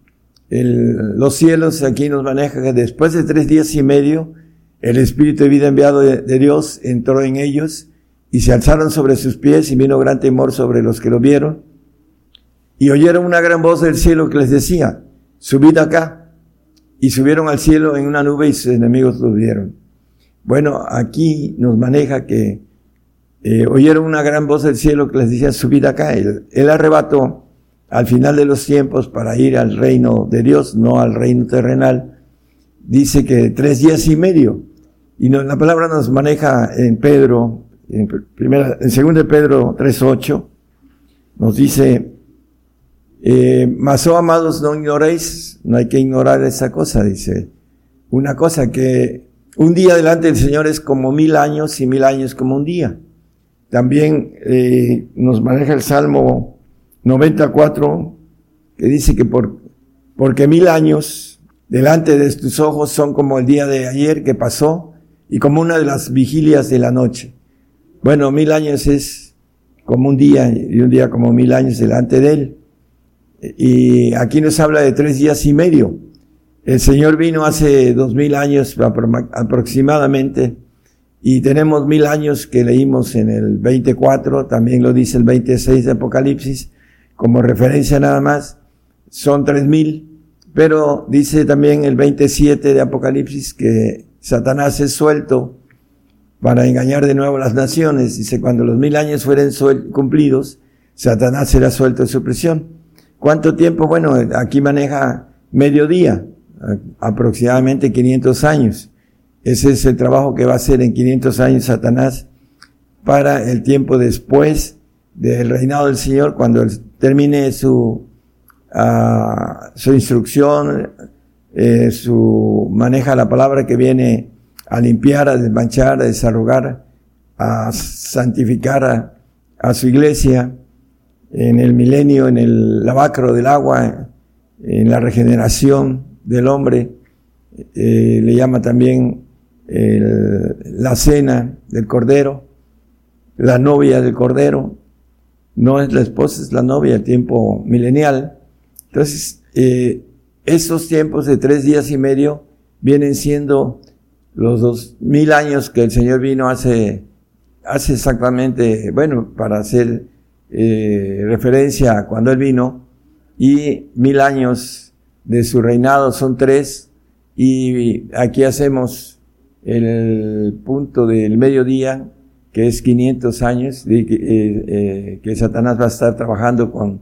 [SPEAKER 5] los cielos aquí nos maneja que después de tres días y medio, el Espíritu de vida enviado de, Dios entró en ellos y se alzaron sobre sus pies y vino gran temor sobre los que lo vieron. Y oyeron una gran voz del cielo que les decía, subid acá. Y subieron al cielo en una nube y sus enemigos los vieron. Bueno, aquí nos maneja que eh, oyeron una gran voz del cielo que les decía, subid acá. El, el arrebato al final de los tiempos para ir al reino de Dios, no al reino terrenal, dice que tres días y medio. Y la palabra nos maneja en Pedro, en, primera, en 2 Pedro 3.8, nos dice, eh, mas oh amados, no ignoréis, no hay que ignorar esa cosa, dice. Una cosa que un día delante del Señor es como mil años y mil años como un día. también eh, nos maneja el Salmo 94, que dice que por, porque mil años delante de tus ojos son como el día de ayer que pasó y como una de las vigilias de la noche. Bueno, mil años es como un día y un día como mil años delante de él. Y aquí nos habla de tres días y medio. El Señor vino hace dos mil años aproximadamente y tenemos mil años que leímos en el 24, también lo dice el 26 de Apocalipsis, como referencia nada más, son tres mil, pero dice también el 27 de Apocalipsis que Satanás es suelto para engañar de nuevo a las naciones. Dice, cuando los mil años fueren cumplidos, Satanás será suelto de su prisión. ¿Cuánto tiempo? Bueno, aquí maneja mediodía, aproximadamente 500 años. Ese es el trabajo que va a hacer en 500 años Satanás para el tiempo después del reinado del Señor, cuando termine su, uh, su instrucción, eh, su maneja la palabra que viene a limpiar, a desmanchar, a desarrugar, a santificar a, a su iglesia en el milenio, en el lavacro del agua, en la regeneración del hombre. Eh, le llama también la cena del Cordero, la novia del Cordero, no es la esposa, es la novia, el tiempo milenial. Entonces, eh, esos tiempos de tres días y medio vienen siendo los dos mil años que el Señor vino hace, hace exactamente, bueno, para hacer eh, referencia a cuando Él vino, y mil años de su reinado son tres, y aquí hacemos el punto del mediodía, que es 500 años, eh, eh, que Satanás va a estar trabajando con,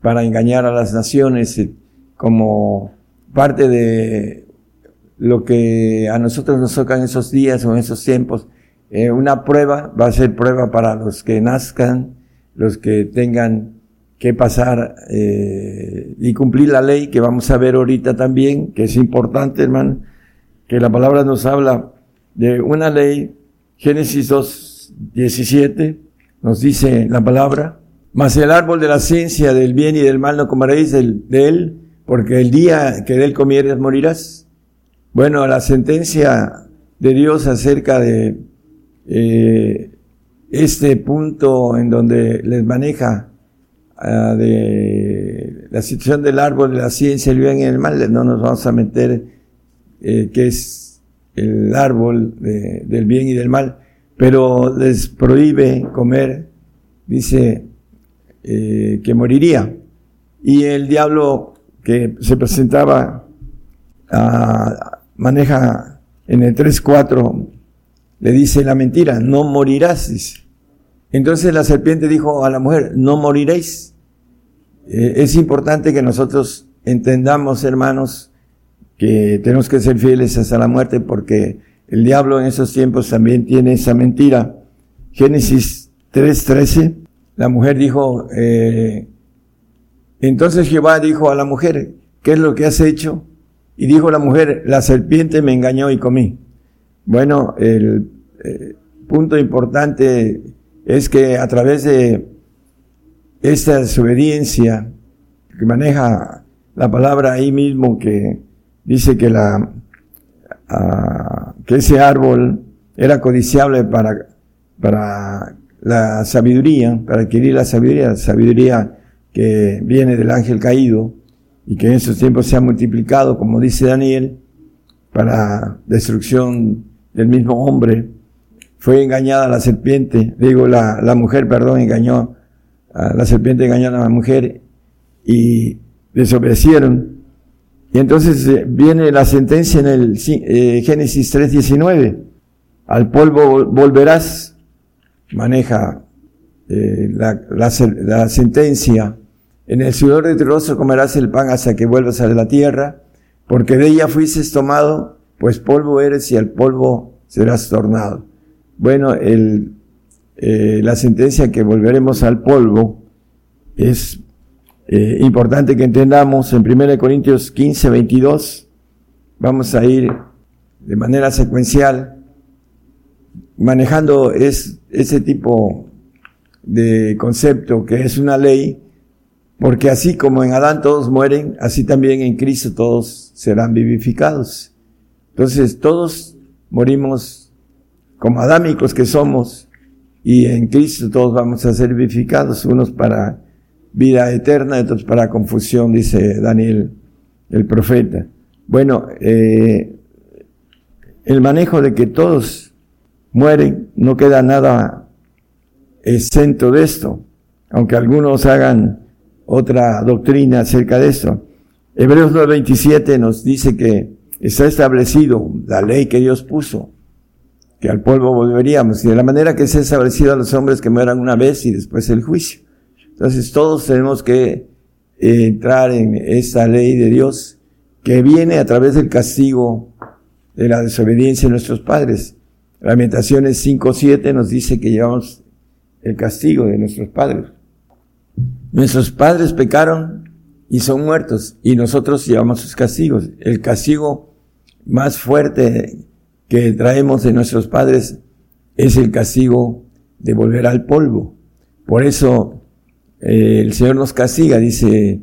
[SPEAKER 5] para engañar a las naciones eh, como parte de lo que a nosotros nos toca en esos días o en esos tiempos. una prueba va a ser prueba para los que nazcan, los que tengan que pasar y cumplir la ley que vamos a ver ahorita también, que es importante, hermano que la palabra nos habla de una ley, Génesis 2, 17, nos dice la palabra, mas el árbol de la ciencia del bien y del mal no comeréis de él, porque el día que de él comieres morirás. Bueno, la sentencia de Dios acerca de eh, este punto en donde les maneja uh, de la situación del árbol de la ciencia, el bien y el mal, no nos vamos a meter eh, que es el árbol del bien y del mal, pero les prohíbe comer, dice eh, que moriría. Y el diablo que se presentaba maneja en el 3.4, le dice la mentira, no morirás. Entonces la serpiente dijo a la mujer, no moriréis. Eh, es importante que nosotros entendamos, hermanos, que tenemos que ser fieles hasta la muerte porque el diablo en esos tiempos también tiene esa mentira. Génesis 3:13, la mujer dijo, eh, entonces Jehová dijo a la mujer, ¿qué es lo que has hecho? Y dijo la mujer, la serpiente me engañó y comí. Bueno, el eh, punto importante es que a través de esta desobediencia que maneja la palabra ahí mismo que dice que la ah, que ese árbol era codiciable para para la sabiduría, para adquirir la sabiduría, la sabiduría que viene del ángel caído y que en esos tiempos se ha multiplicado, como dice Daniel, para destrucción del mismo hombre. Fue engañada la serpiente, digo la, la mujer, perdón, engañó, la serpiente engañó a la mujer y desobedecieron y entonces eh, viene la sentencia en el eh, Génesis 3.19. Al polvo volverás, maneja eh, la, sentencia. En el sudor de tu rostro comerás el pan hasta que vuelvas a la tierra, porque de ella fuiste tomado, pues polvo eres y al polvo serás tornado. Bueno, el, la sentencia que volveremos al polvo es eh, importante que entendamos en 1 Corintios 15, 22, vamos a ir de manera secuencial manejando es, ese tipo de concepto que es una ley, porque así como en Adán todos mueren, así también en Cristo todos serán vivificados. Entonces todos morimos como adámicos que somos y en Cristo todos vamos a ser vivificados, unos para vida eterna y otros para confusión, dice Daniel el profeta. Bueno, eh, el manejo de que todos mueren, no queda nada exento de esto, aunque algunos hagan otra doctrina acerca de esto. Hebreos 9:27 nos dice que está establecido la ley que Dios puso, que al polvo volveríamos, y de la manera que se ha establecido a los hombres que mueran una vez y después el juicio. Entonces todos tenemos que entrar en esa ley de Dios que viene a través del castigo de la desobediencia de nuestros padres. Lamentaciones 5.7 nos dice que llevamos el castigo de nuestros padres. Nuestros padres pecaron y son muertos y nosotros llevamos sus castigos. El castigo más fuerte que traemos de nuestros padres es el castigo de volver al polvo. Por eso eh, el Señor nos castiga, dice,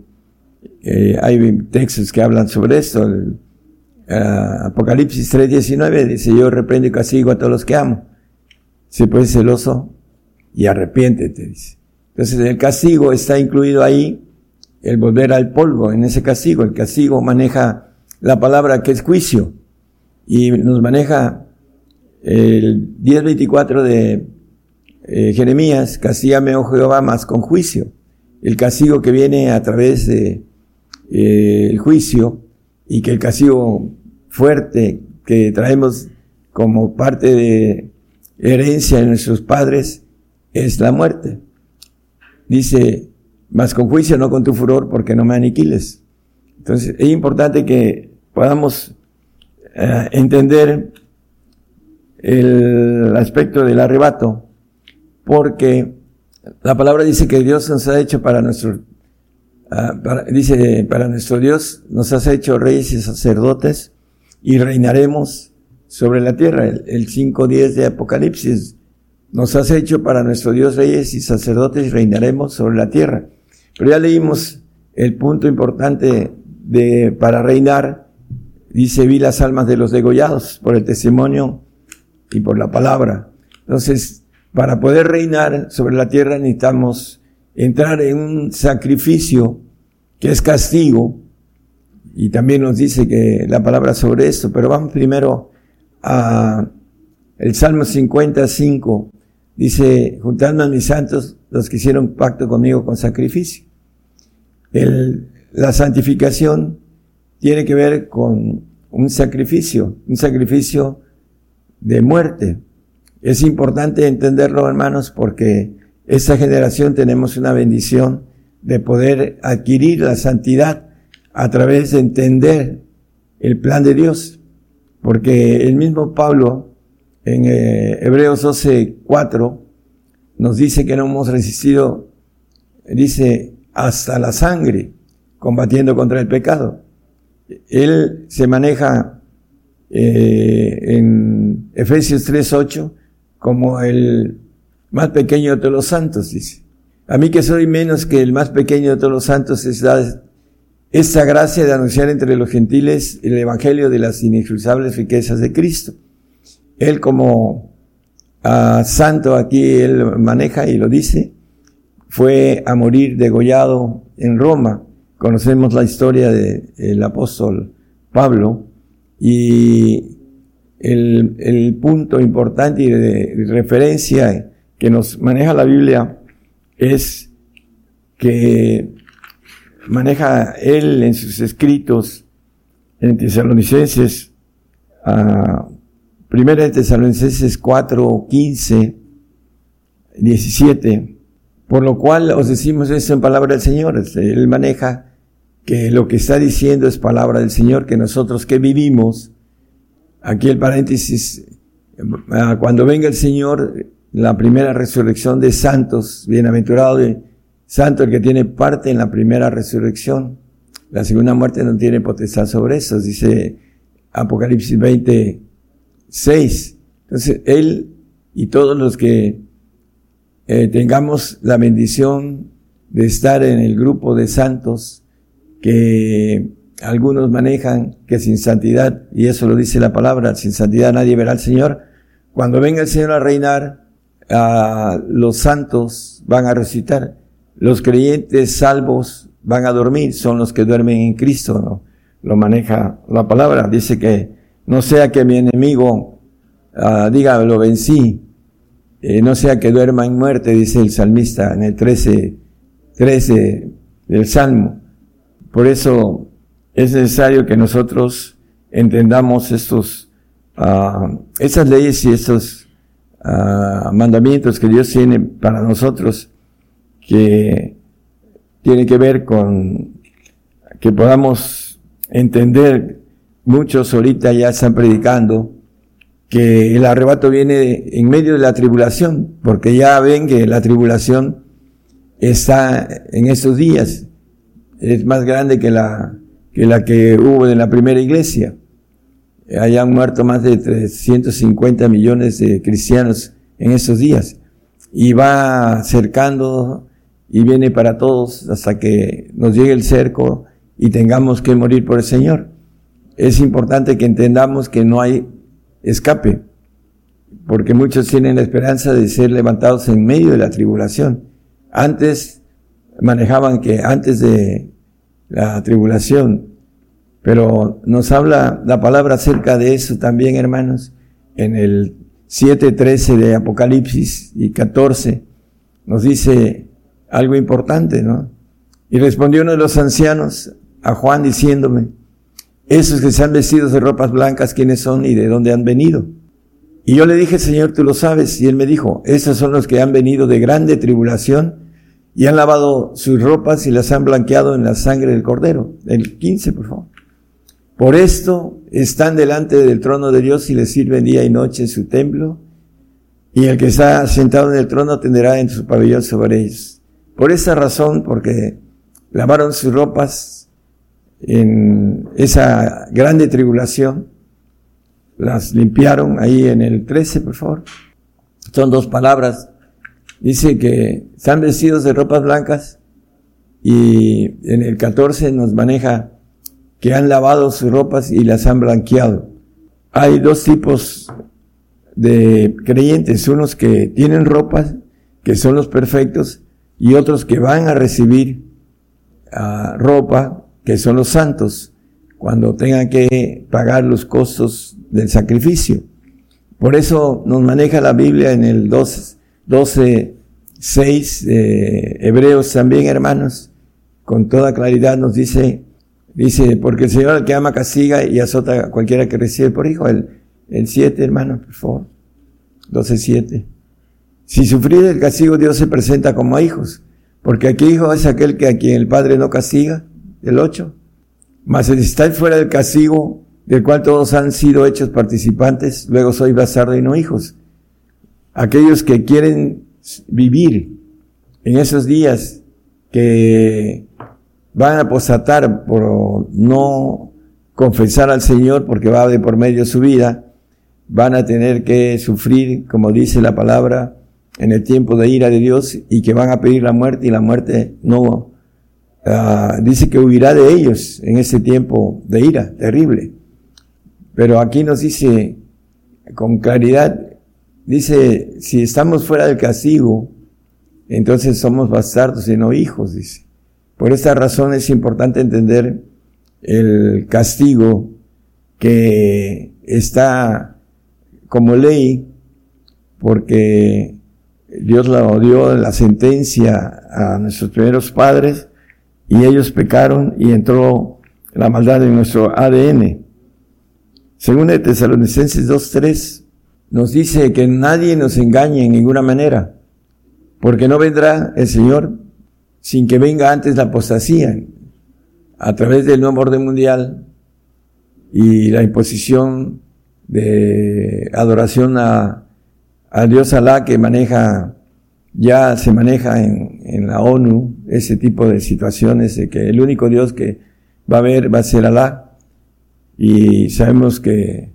[SPEAKER 5] eh, hay textos que hablan sobre esto. Ah, Apocalipsis 3:19 dice, yo reprendo y castigo a todos los que amo. Se puede celoso y arrepiéntete, dice. Entonces el castigo está incluido ahí, el volver al polvo en ese castigo. El castigo maneja la palabra que es juicio y nos maneja el 10.24 de eh, Jeremías, castígame, oh Jehová, más con juicio. El castigo que viene a través de eh, juicio y que el castigo fuerte que traemos como parte de herencia de nuestros padres es la muerte. Dice, más con juicio, no con tu furor, porque no me aniquiles. Entonces, es importante que podamos eh, entender el aspecto del arrebato, porque la palabra dice que Dios nos ha hecho para nuestro, ah, dice, para nuestro Dios nos has hecho reyes y sacerdotes y reinaremos sobre la tierra. El, el 5.10 de Apocalipsis nos has hecho para nuestro Dios reyes y sacerdotes y reinaremos sobre la tierra. Pero ya leímos el punto importante de para reinar. Dice, vi las almas de los degollados por el testimonio y por la palabra. Entonces, para poder reinar sobre la tierra necesitamos entrar en un sacrificio que es castigo. Y también nos dice que la palabra sobre esto, pero vamos primero a el Salmo 55, Dice, juntando a mis santos, los que hicieron pacto conmigo con sacrificio. La santificación tiene que ver con un sacrificio, un sacrificio de muerte. Es importante entenderlo, hermanos, porque esta generación tenemos una bendición de poder adquirir la santidad a través de entender el plan de Dios. Porque el mismo Pablo en eh, Hebreos 12, 4, nos dice que no hemos resistido, dice, hasta la sangre, combatiendo contra el pecado. Él se maneja eh, en Efesios 3, 8 como el más pequeño de todos los santos, dice. A mí que soy menos que el más pequeño de todos los santos es da esa gracia de anunciar entre los gentiles el evangelio de las inexcusables riquezas de Cristo él como ah, santo aquí, él maneja y lo dice, fue a morir degollado en Roma. Conocemos la historia del apóstol Pablo y el, el, punto importante y de referencia que nos maneja la Biblia es que maneja él en sus escritos en Tesalonicenses a Primera de Tesalonicenses 4, 15, 17. Por lo cual os decimos eso en palabra del Señor. Él maneja que lo que está diciendo es palabra del Señor, que nosotros que vivimos, aquí el paréntesis, ah, cuando venga el Señor, la primera resurrección de santos, bienaventurado de santo el que tiene parte en la primera resurrección. La segunda muerte no tiene potestad sobre eso, dice Apocalipsis 20, Seis. Entonces, él y todos los que eh, tengamos la bendición de estar en el grupo de santos que algunos manejan que sin santidad, y eso lo dice la palabra, sin santidad nadie verá al Señor. Cuando venga el Señor a reinar, a los santos van a resucitar. Los creyentes salvos van a dormir, son los que duermen en Cristo, ¿no? Lo maneja la palabra. Dice que no sea que mi enemigo uh, diga lo vencí, eh, no sea que duerma en muerte, dice el salmista en el 13, 13 del Salmo. Por eso es necesario que nosotros entendamos estos, uh, esas leyes y estos uh, mandamientos que Dios tiene para nosotros, que tiene que ver con que podamos entender, muchos ahorita ya están predicando, que el arrebato viene en medio de la tribulación, porque ya ven que la tribulación está en estos días, es más grande que la que, la que hubo en la primera iglesia. Hayan muerto más de 350 millones de cristianos en esos días. Y va acercando y viene para todos hasta que nos llegue el cerco y tengamos que morir por el Señor. Es importante que entendamos que no hay escape, porque muchos tienen la esperanza de ser levantados en medio de la tribulación. Antes manejaban que antes de la tribulación, pero nos habla la palabra acerca de eso también, hermanos, en el 7.13 de Apocalipsis y 14, nos dice algo importante, ¿no? Y respondió uno de los ancianos a Juan diciéndome, esos que se han vestido de ropas blancas, ¿quiénes son y de dónde han venido? Y yo le dije, Señor, tú lo sabes. Y él me dijo, esos son los que han venido de grande tribulación y han lavado sus ropas y las han blanqueado en la sangre del cordero. El 15, por favor. Por esto están delante del trono de Dios y le sirven día y noche en su templo. Y el que está sentado en el trono tendrá en su pabellón sobre ellos. Por esa razón, porque lavaron sus ropas en esa grande tribulación, las limpiaron ahí en el 13, por favor. Son dos palabras. Dice que están vestidos de ropas blancas y en el 14 nos maneja que han lavado sus ropas y las han blanqueado. Hay dos tipos de creyentes, unos que tienen ropas, que son los perfectos, y otros que van a recibir uh, ropa que son los santos, cuando tengan que pagar los costos del sacrificio. Por eso nos maneja la Biblia en el 12, 12 6 de Hebreos también, hermanos, con toda claridad nos dice, dice, porque el Señor al que ama castiga y azota a cualquiera que recibe por hijo. El, el 7, hermanos, por favor. 12, 7. Si sufrir el castigo, Dios se presenta como hijos, porque aquí hijo es aquel que a quien el Padre no castiga, el 8. Mas si estáis fuera del castigo, del cual todos han sido hechos participantes, luego sois bastardo y no hijos. Aquellos que quieren vivir en esos días que van a apostatar por no confesar al Señor porque va de por medio su vida, van a tener que sufrir, como dice la palabra, en el tiempo de ira de Dios y que van a pedir la muerte y la muerte no Ah, dice que huirá de ellos en ese tiempo de ira terrible. Pero aquí nos dice con claridad, dice, si estamos fuera del castigo, entonces somos bastardos y no hijos, dice. Por esta razón es importante entender el castigo que está como ley, porque Dios lo dio la sentencia a nuestros primeros padres, y ellos pecaron y entró la maldad en nuestro ADN. Según el Tesalonicenses 2.3 nos dice que nadie nos engañe en ninguna manera, porque no vendrá el Señor sin que venga antes la apostasía a través del nuevo orden mundial y la imposición de adoración a, a Dios Alá que maneja ya se maneja en, en, la ONU ese tipo de situaciones de que el único Dios que va a haber va a ser Alá. Y sabemos que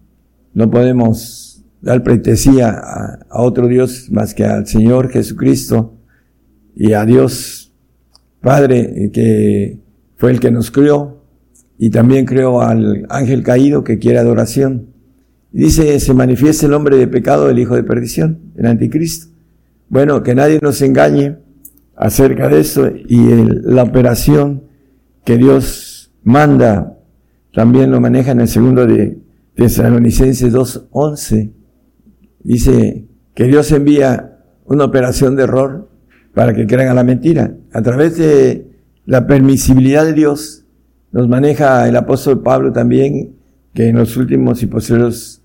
[SPEAKER 5] no podemos dar pleitesía a, otro Dios más que al Señor Jesucristo y a Dios Padre que fue el que nos crió y también creó al ángel caído que quiere adoración. Dice, se manifiesta el hombre de pecado, el hijo de perdición, el anticristo. Bueno, que nadie nos engañe acerca de eso y la operación que Dios manda también lo maneja en el segundo de Tesalonicenses 2.11. Dice que Dios envía una operación de error para que crean a la mentira. A través de la permisibilidad de Dios nos maneja el apóstol Pablo también que en los últimos y posteriores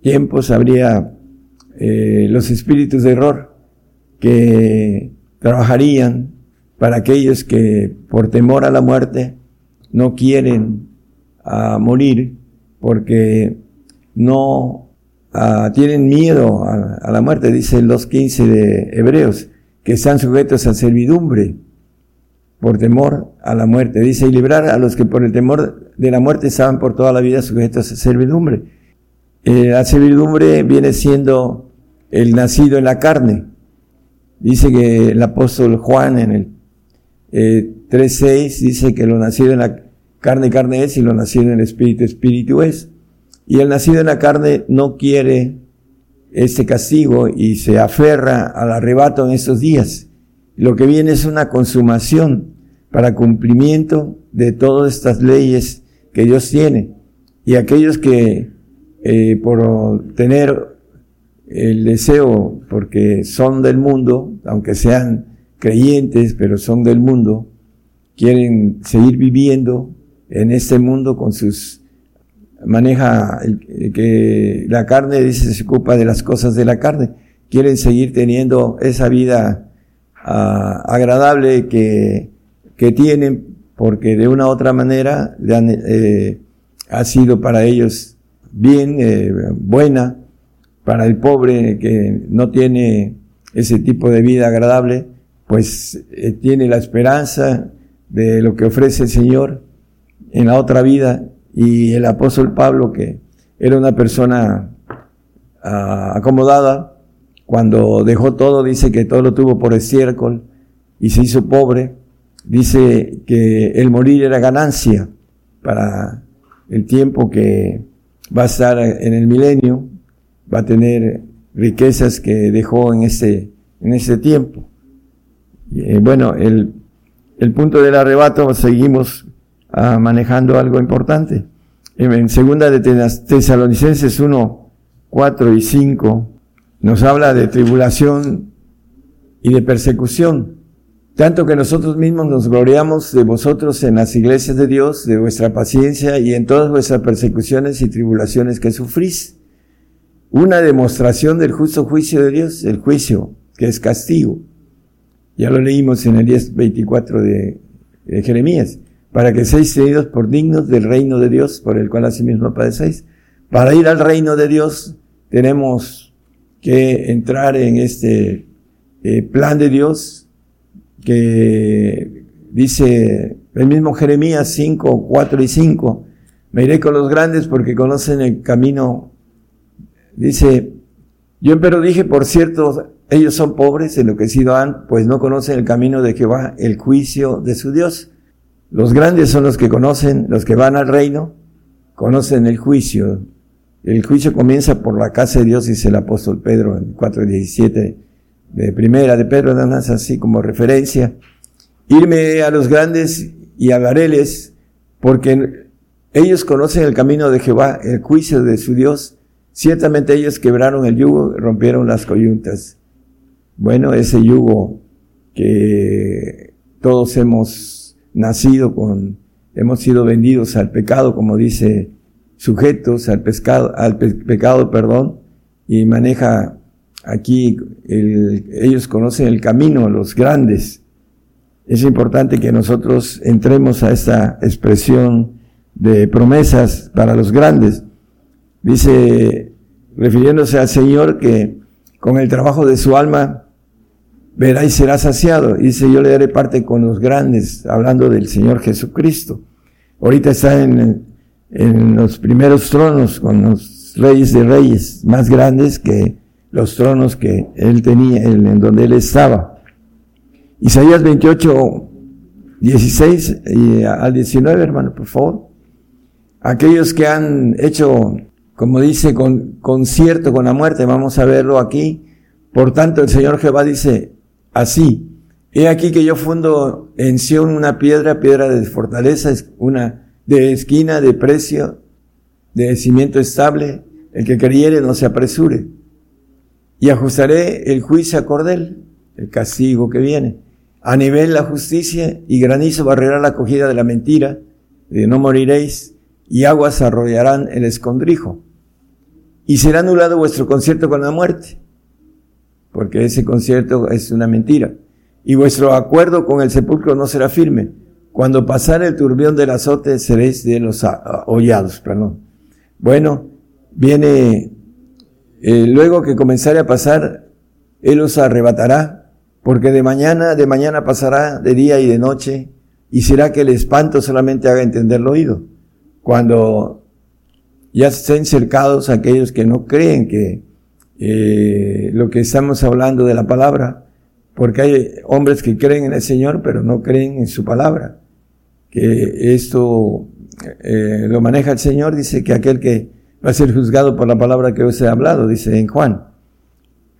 [SPEAKER 5] tiempos habría eh, los espíritus de error que trabajarían para aquellos que por temor a la muerte no quieren a morir porque no ah, tienen miedo a, la muerte, dice el 2.15 de Hebreos, que están sujetos a servidumbre por temor a la muerte. Dice, y librar a los que por el temor de la muerte estaban por toda la vida sujetos a servidumbre. Eh, la servidumbre viene siendo el nacido en la carne. Dice que el apóstol Juan en el eh, 3.6 dice que lo nacido en la carne, carne es, y lo nacido en el espíritu, espíritu es. Y el nacido en la carne no quiere este castigo y se aferra al arrebato en estos días. Lo que viene es una consumación para cumplimiento de todas estas leyes que Dios tiene. Y aquellos que eh, por tener el deseo, porque son del mundo, aunque sean creyentes, pero son del mundo, quieren seguir viviendo en este mundo con sus maneja que la carne dice se ocupa de las cosas de la carne. Quieren seguir teniendo esa vida ah, agradable que, que tienen porque de una u otra manera eh, ha sido para ellos bien eh, buena. Para el pobre que no tiene ese tipo de vida agradable pues eh, tiene la esperanza de lo que ofrece el Señor en la otra vida y el apóstol Pablo que era una persona ah, acomodada cuando dejó todo dice que todo lo tuvo por estiércol y se hizo pobre dice que el morir era ganancia para el tiempo que va a estar en el milenio va a tener riquezas que dejó en ese en ese tiempo. Eh, bueno, el, el, punto del arrebato seguimos ah, manejando algo importante. En, segunda de Tesalonicenses 1, 4 y 5 nos habla de tribulación y de persecución. Tanto que nosotros mismos nos gloriamos de vosotros en las iglesias de Dios, de vuestra paciencia y en todas vuestras persecuciones y tribulaciones que sufrís. Una demostración del justo juicio de Dios, el juicio, que es castigo ya lo leímos en el 10.24 de, de Jeremías. Para que seáis tenidos por dignos del reino de Dios, por el cual asimismo padecéis. Para ir al reino de Dios tenemos que entrar en este eh, plan de Dios que dice el mismo Jeremías 5, 4 y 5. Me iré con los grandes porque conocen el camino. Dice, yo pero dije, por cierto, ellos son pobres, enloquecidos han, pues no conocen el camino de Jehová, el juicio de su Dios. Los grandes son los que conocen, los que van al reino, conocen el juicio. El juicio comienza por la casa de Dios, dice el apóstol Pedro en 4.17 de primera de Pedro, nada más así como referencia. Irme a los grandes y hablaréles, porque ellos conocen el camino de Jehová, el juicio de su Dios. Ciertamente ellos quebraron el yugo, rompieron las coyuntas. Bueno, ese yugo que todos hemos nacido con, hemos sido vendidos al pecado, como dice, sujetos al pescado, al pecado, perdón, y maneja aquí, ellos conocen el camino, los grandes. Es importante que nosotros entremos a esta expresión de promesas para los grandes. Dice, refiriéndose al Señor que con el trabajo de su alma verá y será saciado. Dice, yo le daré parte con los grandes, hablando del Señor Jesucristo. Ahorita está en, en los primeros tronos con los reyes de reyes, más grandes que los tronos que él tenía, en donde él estaba. Isaías 28, 16 y al 19, hermano, por favor. Aquellos que han hecho, como dice, con concierto con la muerte, vamos a verlo aquí. Por tanto, el Señor Jehová dice así, he aquí que yo fundo en Sion una piedra, piedra de fortaleza, una de esquina, de precio, de cimiento estable, el que creyere no se apresure. Y ajustaré el juicio a cordel, el castigo que viene. A nivel la justicia y granizo barrerá la acogida de la mentira, de no moriréis, y aguas arrollarán el escondrijo. Y será anulado vuestro concierto con la muerte, porque ese concierto es una mentira. Y vuestro acuerdo con el sepulcro no será firme. Cuando pasare el turbión del azote seréis de los hollados, perdón. Bueno, viene, eh, luego que comenzare a pasar, Él os arrebatará, porque de mañana, de mañana pasará de día y de noche, y será que el espanto solamente haga entender el oído. Cuando ya estén cercados aquellos que no creen que eh, lo que estamos hablando de la palabra, porque hay hombres que creen en el Señor, pero no creen en su palabra. Que esto eh, lo maneja el Señor, dice que aquel que va a ser juzgado por la palabra que os he hablado, dice en Juan,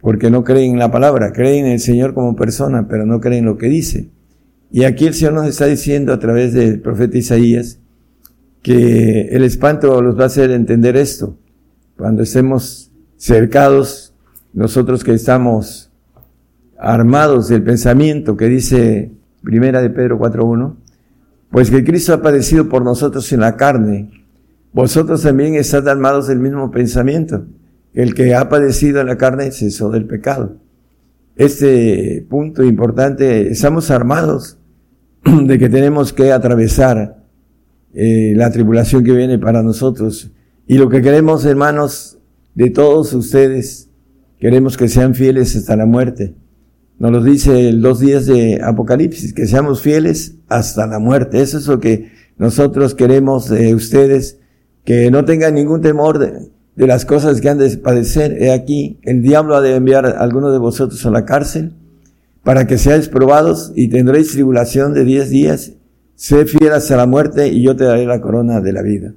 [SPEAKER 5] porque no creen en la palabra, creen en el Señor como persona, pero no creen en lo que dice. Y aquí el Señor nos está diciendo a través del profeta Isaías que el espanto los va a hacer entender esto. Cuando estemos cercados, nosotros que estamos armados del pensamiento que dice Primera de Pedro 4.1, pues que Cristo ha padecido por nosotros en la carne, vosotros también estáis armados del mismo pensamiento. El que ha padecido en la carne cesó del pecado. Este punto importante, estamos armados de que tenemos que atravesar eh, la tribulación que viene para nosotros. Y lo que queremos, hermanos, de todos ustedes, queremos que sean fieles hasta la muerte. Nos lo dice el dos días de Apocalipsis, que seamos fieles hasta la muerte. Eso es lo que nosotros queremos de ustedes, que no tengan ningún temor de, las cosas que han de padecer. He aquí, el diablo ha de enviar a algunos de vosotros a la cárcel para que seáis probados y tendréis tribulación de diez días. Sé fiel hasta la muerte y yo te daré la corona de la vida.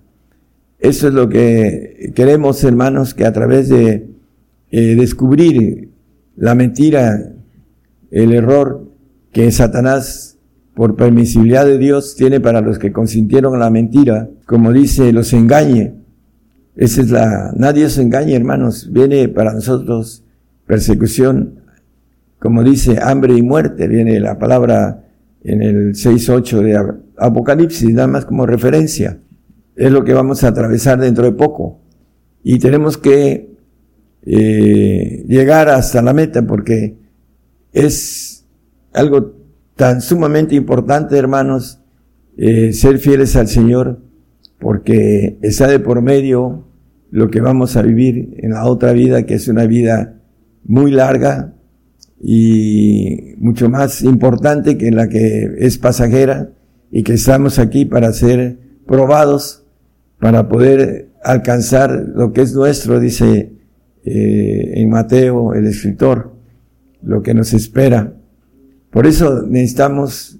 [SPEAKER 5] Eso es lo que queremos, hermanos, que a través de eh, descubrir la mentira el error que Satanás, por permisibilidad de Dios, tiene para los que consintieron la mentira, como dice, los engañe. Esa es la, nadie se engañe, hermanos. Viene para nosotros persecución, como dice, hambre y muerte. Viene la palabra en el 6.8 de Apocalipsis, nada más como referencia. Es lo que vamos a atravesar dentro de poco. Y tenemos que eh, llegar hasta la meta porque es algo tan sumamente importante, hermanos, eh, ser fieles al Señor, porque está de por medio lo que vamos a vivir en la otra vida, que es una vida muy larga y mucho más importante que la que es pasajera y que estamos aquí para ser probados, para poder alcanzar lo que es nuestro, dice eh, en Mateo el escritor lo que nos espera. Por eso necesitamos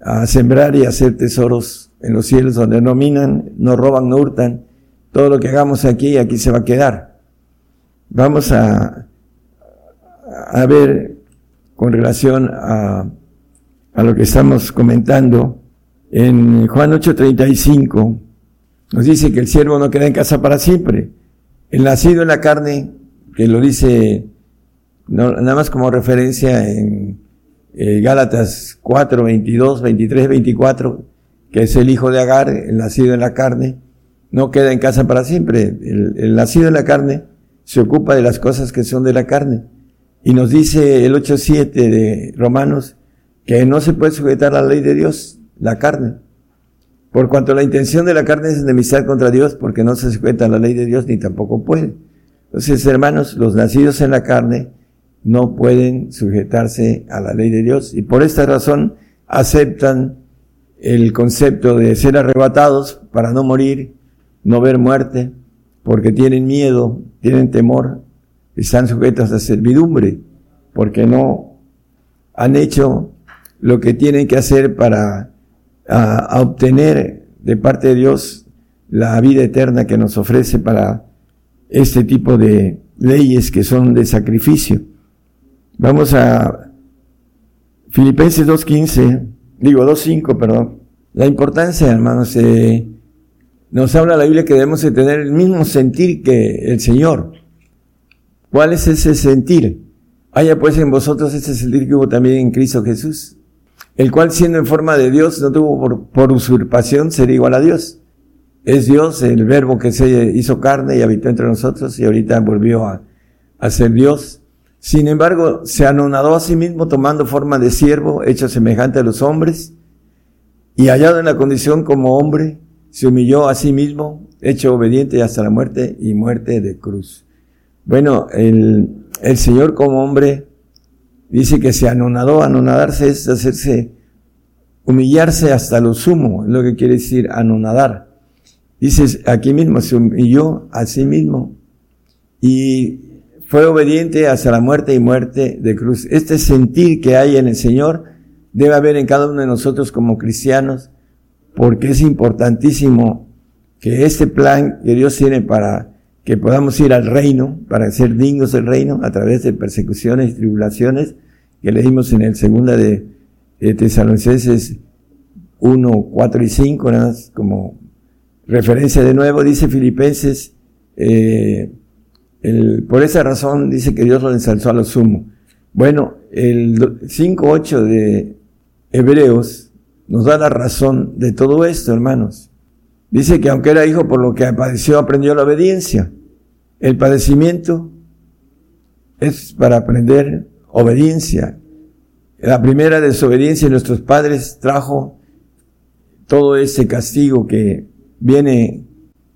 [SPEAKER 5] a sembrar y hacer tesoros en los cielos donde no minan, no roban, no hurtan. Todo lo que hagamos aquí, aquí se va a quedar. Vamos a, a ver con relación a, a lo que estamos comentando. En Juan 8:35 nos dice que el siervo no queda en casa para siempre. El nacido en la carne, que lo dice nada más como referencia en eh, Gálatas 4, 22, 23, 24, que es el hijo de Agar, el nacido en la carne, no queda en casa para siempre. El, el, nacido en la carne se ocupa de las cosas que son de la carne. Y nos dice el 8.7 de Romanos que no se puede sujetar a la ley de Dios, la carne. Por cuanto la intención de la carne es enemistad contra Dios, porque no se sujeta a la ley de Dios ni tampoco puede. Entonces, hermanos, los nacidos en la carne no pueden sujetarse a la ley de Dios y por esta razón aceptan el concepto de ser arrebatados para no morir, no ver muerte, porque tienen miedo, tienen temor, están sujetos a servidumbre, porque no han hecho lo que tienen que hacer para obtener de parte de Dios la vida eterna que nos ofrece para este tipo de leyes que son de sacrificio. Vamos a Filipenses 2.15, digo 2.5, perdón. La importancia, hermanos, eh, nos habla la Biblia que debemos de tener el mismo sentir que el Señor. ¿Cuál es ese sentir? Haya pues en vosotros ese sentir que hubo también en Cristo Jesús, el cual siendo en forma de Dios no tuvo por, usurpación ser igual a Dios. Es Dios el verbo que se hizo carne y habitó entre nosotros y ahorita volvió a, ser Dios. Sin embargo, se anonadó a sí mismo tomando forma de siervo, hecho semejante a los hombres, y hallado en la condición como hombre, se humilló a sí mismo, hecho obediente hasta la muerte y muerte de cruz. Bueno, el Señor como hombre dice que se anonadó, anonadarse es hacerse, humillarse hasta lo sumo, es lo que quiere decir anonadar. Dice aquí mismo, se humilló a sí mismo y fue obediente hasta la muerte y muerte de cruz. Este sentir que hay en el Señor debe haber en cada uno de nosotros como cristianos, porque es importantísimo que este plan que Dios tiene para que podamos ir al reino, para ser dignos del reino a través de persecuciones y tribulaciones, que leímos en el segunda de, de Tesalonicenses 1, 4 y 5, nada más como referencia de nuevo, dice Filipenses, eh, por esa razón dice que Dios lo ensalzó a lo sumo. Bueno, el 5.8 de Hebreos nos da la razón de todo esto, hermanos. Dice que aunque era hijo por lo que padeció, aprendió la obediencia. El padecimiento es para aprender obediencia. La primera desobediencia de nuestros padres trajo todo ese castigo que viene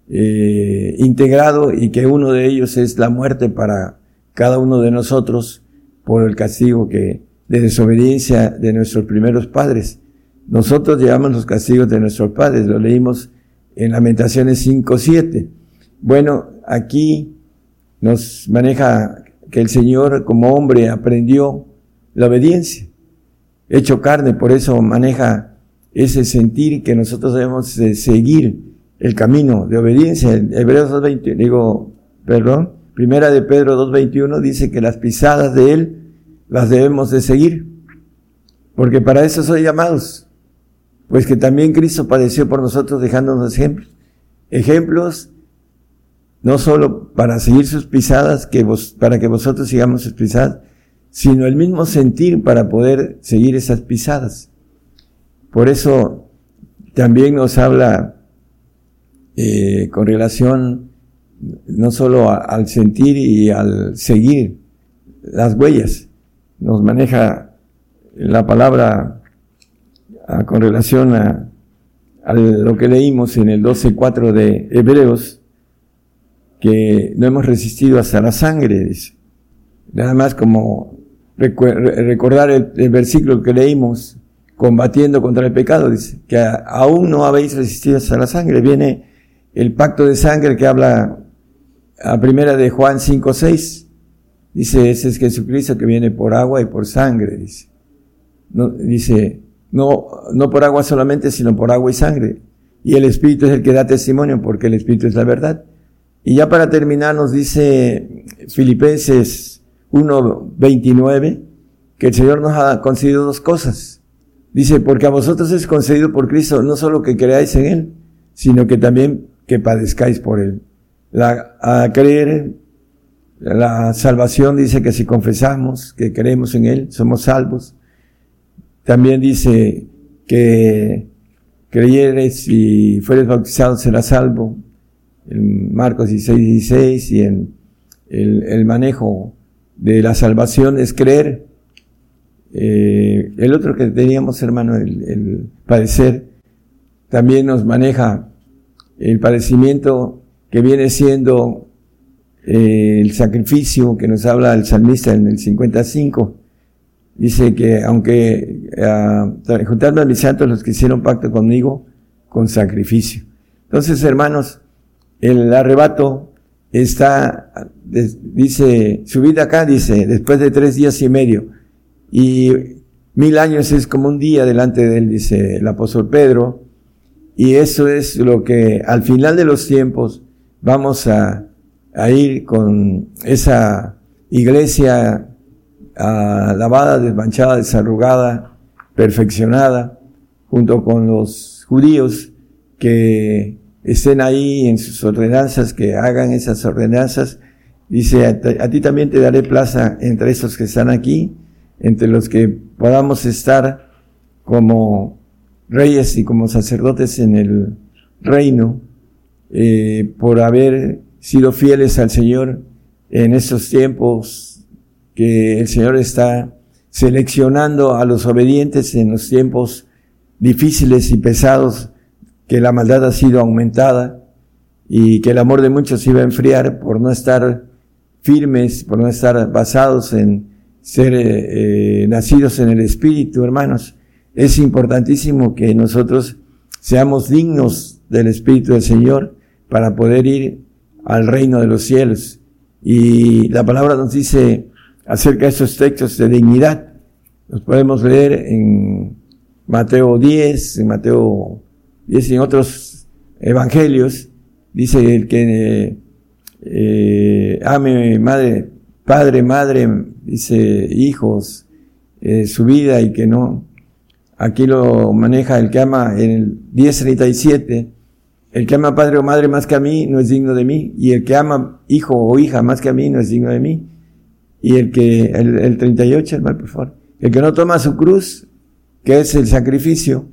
[SPEAKER 5] eh, integrado y que uno de ellos es la muerte para cada uno de nosotros por el castigo que de desobediencia de nuestros primeros padres. Nosotros llevamos los castigos de nuestros padres, lo leímos en Lamentaciones 5.7. Bueno, aquí nos maneja que el Señor como hombre aprendió la obediencia, hecho carne, por eso maneja ese sentir que nosotros debemos seguir el camino de obediencia. En Hebreos 2.21, digo, perdón, primera de Pedro 2.21 dice que las pisadas de Él las debemos de seguir, porque para eso soy llamados, pues que también Cristo padeció por nosotros dejándonos ejemplos. Ejemplos no solo para seguir sus pisadas, que vos, para que vosotros sigamos sus pisadas, sino el mismo sentir para poder seguir esas pisadas. Por eso también nos habla eh, con relación no solo al sentir y al seguir las huellas, nos maneja la palabra ah, con relación a, lo que leímos en el 12.4 de Hebreos, que no hemos resistido hasta la sangre, dice. Nada más como recordar el, versículo que leímos, combatiendo contra el pecado, dice, que aún no habéis resistido hasta la sangre. Viene el pacto de sangre que habla a primera de Juan 5, 6. Dice, ese es Jesucristo que viene por agua y por sangre, dice. Dice, no, no por agua solamente, sino por agua y sangre. Y el Espíritu es el que da testimonio, porque el Espíritu es la verdad. Y ya para terminar nos dice Filipenses 1, 29, que el Señor nos ha concedido dos cosas. Dice, porque a vosotros es concedido por Cristo no solo que creáis en Él, sino que también que padezcáis por él. La, a creer, la salvación dice que si confesamos que creemos en él, somos salvos. También dice que creyeres y fueres bautizado serás salvo. En Marcos 16, 16 y en el, el manejo de la salvación es creer. Eh, el otro que teníamos, hermano, el, el padecer, también nos maneja el padecimiento que viene siendo eh, el sacrificio que nos habla el salmista en el 55. Dice que aunque uh, juntarme a mis santos los que hicieron pacto conmigo con sacrificio. Entonces, hermanos, el arrebato está, dice, su vida acá, dice, después de tres días y medio. Y mil años es como un día delante de él, dice el apóstol Pedro. Y eso es lo que al final de los tiempos vamos a, a ir con esa iglesia ah, lavada, desmanchada, desarrugada, perfeccionada, junto con los judíos que estén ahí en sus ordenanzas, que hagan esas ordenanzas. Dice, a, ti también te daré plaza entre esos que están aquí, entre los que podamos estar como reyes y como sacerdotes en el reino, eh, por haber sido fieles al Señor en estos tiempos que el Señor está seleccionando a los obedientes en los tiempos difíciles y pesados que la maldad ha sido aumentada y que el amor de muchos iba a enfriar por no estar firmes, por no estar basados en ser eh, nacidos en el Espíritu, hermanos. Es importantísimo que nosotros seamos dignos del Espíritu del Señor para poder ir al reino de los cielos. Y la palabra nos dice acerca de estos textos de dignidad. Los podemos leer en Mateo 10, en Mateo y en otros evangelios, dice el que eh, ame madre, padre, madre, dice hijos, eh, su vida y que no. Aquí lo maneja el que ama en el 1037. El que ama padre o madre más que a mí no es digno de mí. Y el que ama hijo o hija más que a mí no es digno de mí. Y el que, el, el 38, el mal por favor. El que no toma su cruz, que es el sacrificio,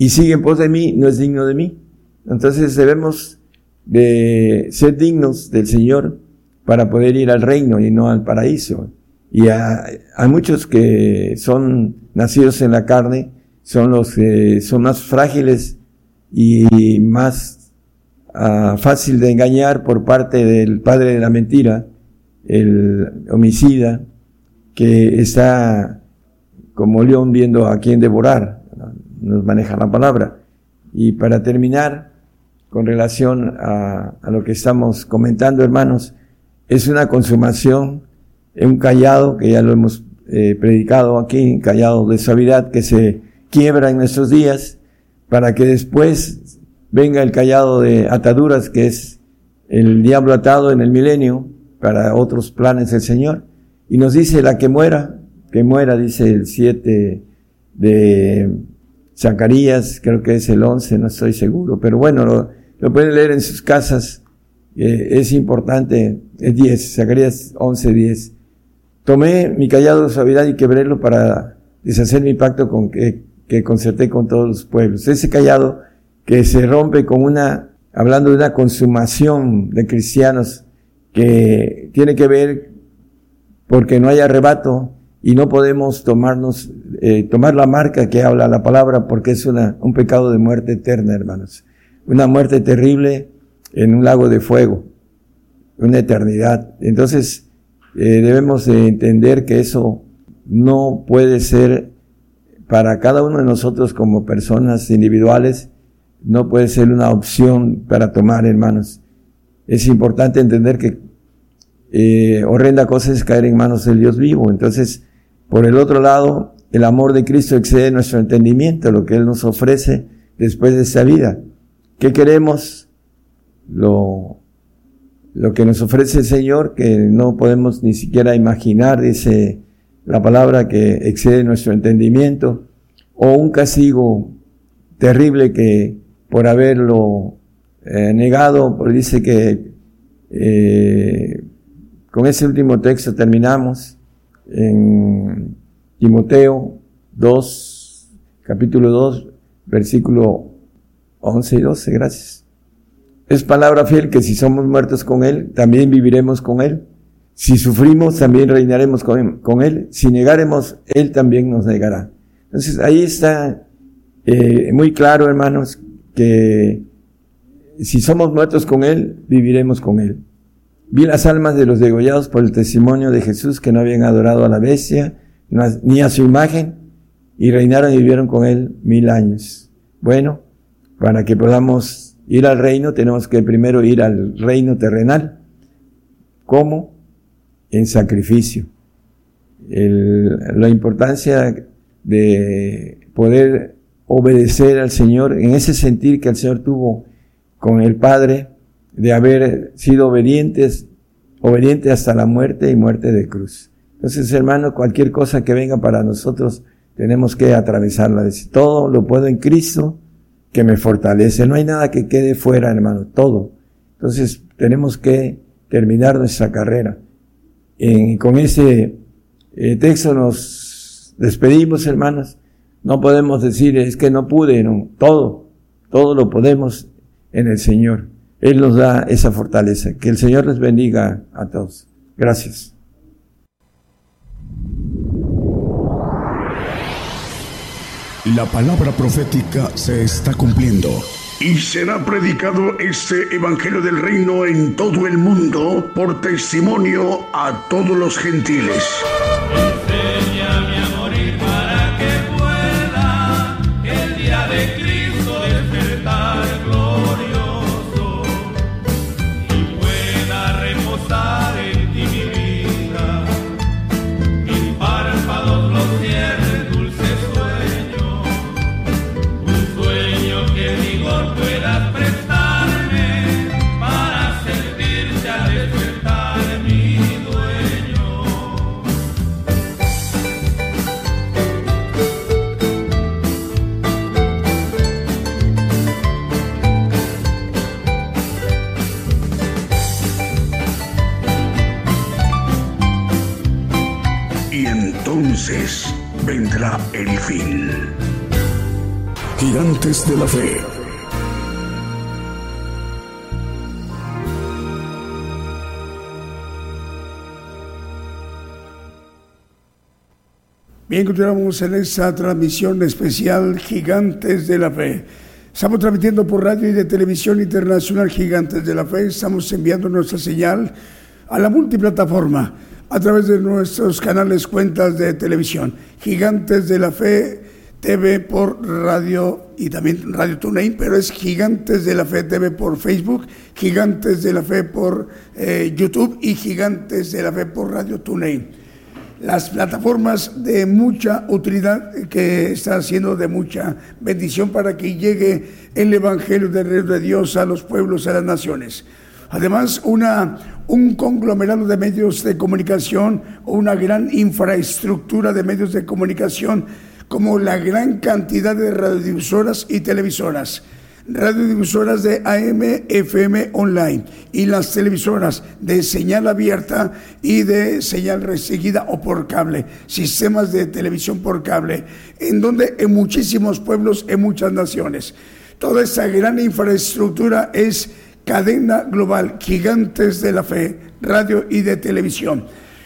[SPEAKER 5] y sigue en pos de mí, no es digno de mí. Entonces debemos de ser dignos del Señor para poder ir al reino y no al paraíso. Y hay muchos que son nacidos en la carne, son los que son más frágiles y más uh, fácil de engañar por parte del padre de la mentira, el homicida, que está como león viendo a quien devorar nos maneja la palabra. Y para terminar, con relación a, lo que estamos comentando, hermanos, es una consumación, un callado, que ya lo hemos eh, predicado aquí, callado de suavidad que se quiebra en nuestros días, para que después venga el callado de ataduras, que es el diablo atado en el milenio, para otros planes del Señor. Y nos dice la que muera, que muera, dice el 7 de Zacarías, creo que es el 11, no estoy seguro, pero bueno, lo, pueden leer en sus casas, eh, es importante, es 10, Zacarías 11, 10. Tomé mi callado suavidad y quebrélo para deshacer mi pacto con que, que concerté con todos los pueblos. Ese callado que se rompe con una, hablando de una consumación de cristianos que tiene que ver porque no hay arrebato, y no podemos tomarnos, eh, tomar la marca que habla la palabra porque es una, un pecado de muerte eterna, hermanos. Una muerte terrible en un lago de fuego, una eternidad. Entonces, eh, debemos de entender que eso no puede ser para cada uno de nosotros como personas individuales, no puede ser una opción para tomar, hermanos. Es importante entender que eh, horrenda cosa es caer en manos del Dios vivo. Entonces, por el otro lado, el amor de Cristo excede nuestro entendimiento, lo que Él nos ofrece después de esta vida. ¿Qué queremos? Lo, lo que nos ofrece el Señor, que no podemos ni siquiera imaginar, dice la palabra, que excede nuestro entendimiento, o un castigo terrible que por haberlo eh, negado, dice que eh, con ese último texto terminamos en Timoteo 2, capítulo 2, versículo 11 y 12, gracias. Es palabra fiel que si somos muertos con Él, también viviremos con Él. Si sufrimos, también reinaremos con, Él. Si negaremos, Él también nos negará. Entonces ahí está eh, muy claro, hermanos, que si somos muertos con Él, viviremos con Él. Vi las almas de los degollados por el testimonio de Jesús que no habían adorado a la bestia ni a su imagen y reinaron y vivieron con él mil años. Bueno, para que podamos ir al reino tenemos que primero ir al reino terrenal. ¿Cómo? En sacrificio. la importancia de poder obedecer al Señor en ese sentir que el Señor tuvo con el Padre de haber sido obedientes, obediente hasta la muerte y muerte de cruz. Entonces, hermano, cualquier cosa que venga para nosotros, tenemos que atravesarla. Decir, todo lo puedo en Cristo que me fortalece. No hay nada que quede fuera, hermano, todo. Entonces, tenemos que terminar nuestra carrera. Con ese eh, texto nos despedimos, hermanos. No podemos decir, es que no pude, no. Todo, todo lo podemos en el Señor. Él nos da esa fortaleza. Que el Señor les bendiga a todos. Gracias.
[SPEAKER 4] La palabra profética se está cumpliendo. Y será predicado este Evangelio del Reino en todo el mundo por testimonio a todos los gentiles. Vendrá el fin. Gigantes de la Fe.
[SPEAKER 1] Bien, continuamos en esta transmisión especial Gigantes de la Fe. Estamos transmitiendo por radio y de televisión internacional Gigantes de la Fe. Estamos enviando nuestra señal a la multiplataforma a través de nuestros canales, cuentas de televisión. Gigantes de la Fe TV por radio y también Radio TuneIn, pero es Gigantes de la Fe TV por Facebook, Gigantes de la Fe por eh, YouTube y Gigantes de la Fe por Radio TuneIn. Las plataformas de mucha utilidad que está haciendo de mucha bendición para que llegue el Evangelio del Rey de Dios a los pueblos, a las naciones. Además, una, un conglomerado de medios de comunicación o una gran infraestructura de medios de comunicación como la gran cantidad de radiodifusoras y televisoras radiodifusoras de AM, FM online y las televisoras de señal abierta y de señal restringida o por cable, sistemas de televisión por cable, en donde en muchísimos pueblos, en muchas naciones. Toda esa gran infraestructura es cadena global, gigantes de la fe, radio y de televisión,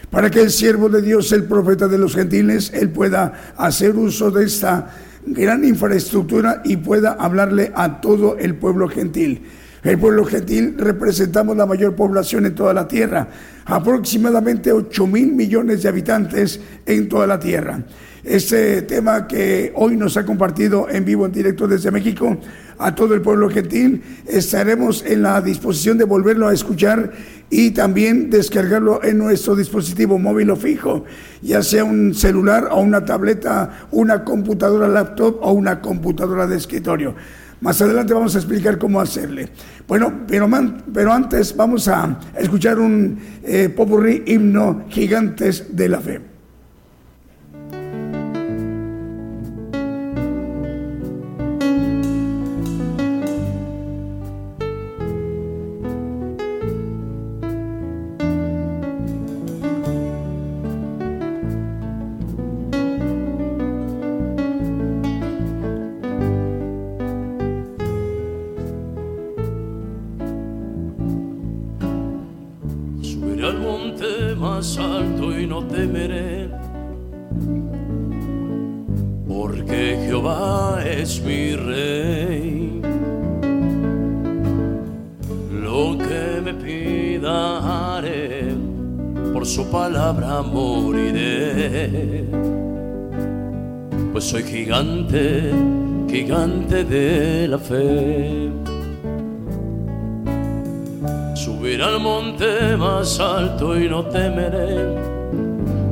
[SPEAKER 1] para que el siervo de Dios, el profeta de los gentiles, él pueda hacer uso de esta gran infraestructura y pueda hablarle a todo el pueblo gentil. El pueblo gentil representamos la mayor población en toda la tierra, aproximadamente 8 mil millones de habitantes en toda la tierra. Este tema que hoy nos ha compartido en vivo, en directo desde México, a todo el pueblo gentil. Estaremos en la disposición de volverlo a escuchar y también descargarlo en nuestro dispositivo móvil o fijo, ya sea un celular o una tableta, una computadora laptop o una computadora de escritorio. Más adelante vamos a explicar cómo hacerle. Bueno, pero, pero antes vamos a escuchar un eh, popurrí himno gigantes de la fe.
[SPEAKER 6] no temeré, porque Jehová es mi rey. Lo que me pida haré, por su palabra moriré. Pues soy gigante, gigante de la fe.
[SPEAKER 2] Subir al monte más alto y no temeré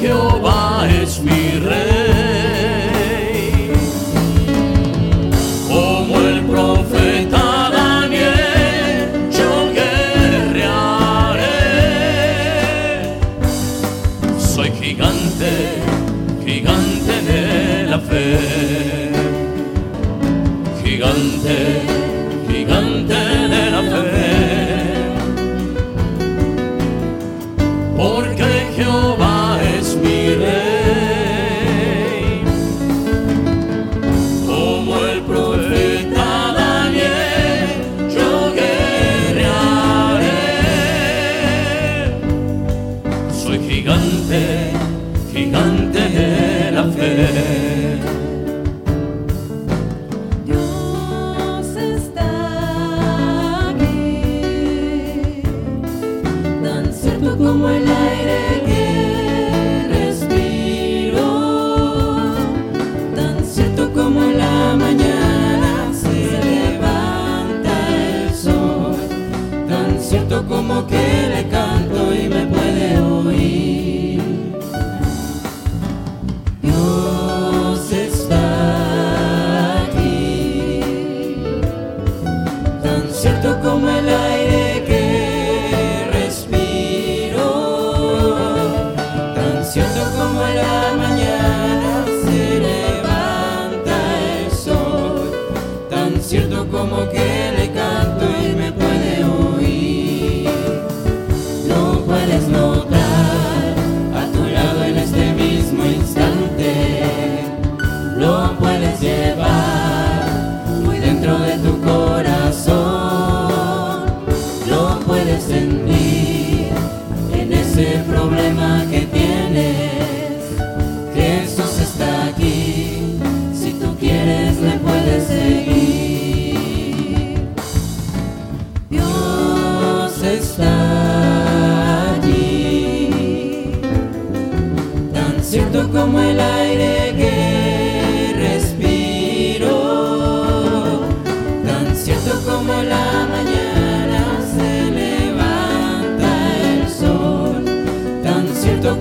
[SPEAKER 2] Jehová
[SPEAKER 7] es mi rey.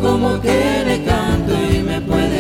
[SPEAKER 7] como
[SPEAKER 2] que le canto y me
[SPEAKER 1] puede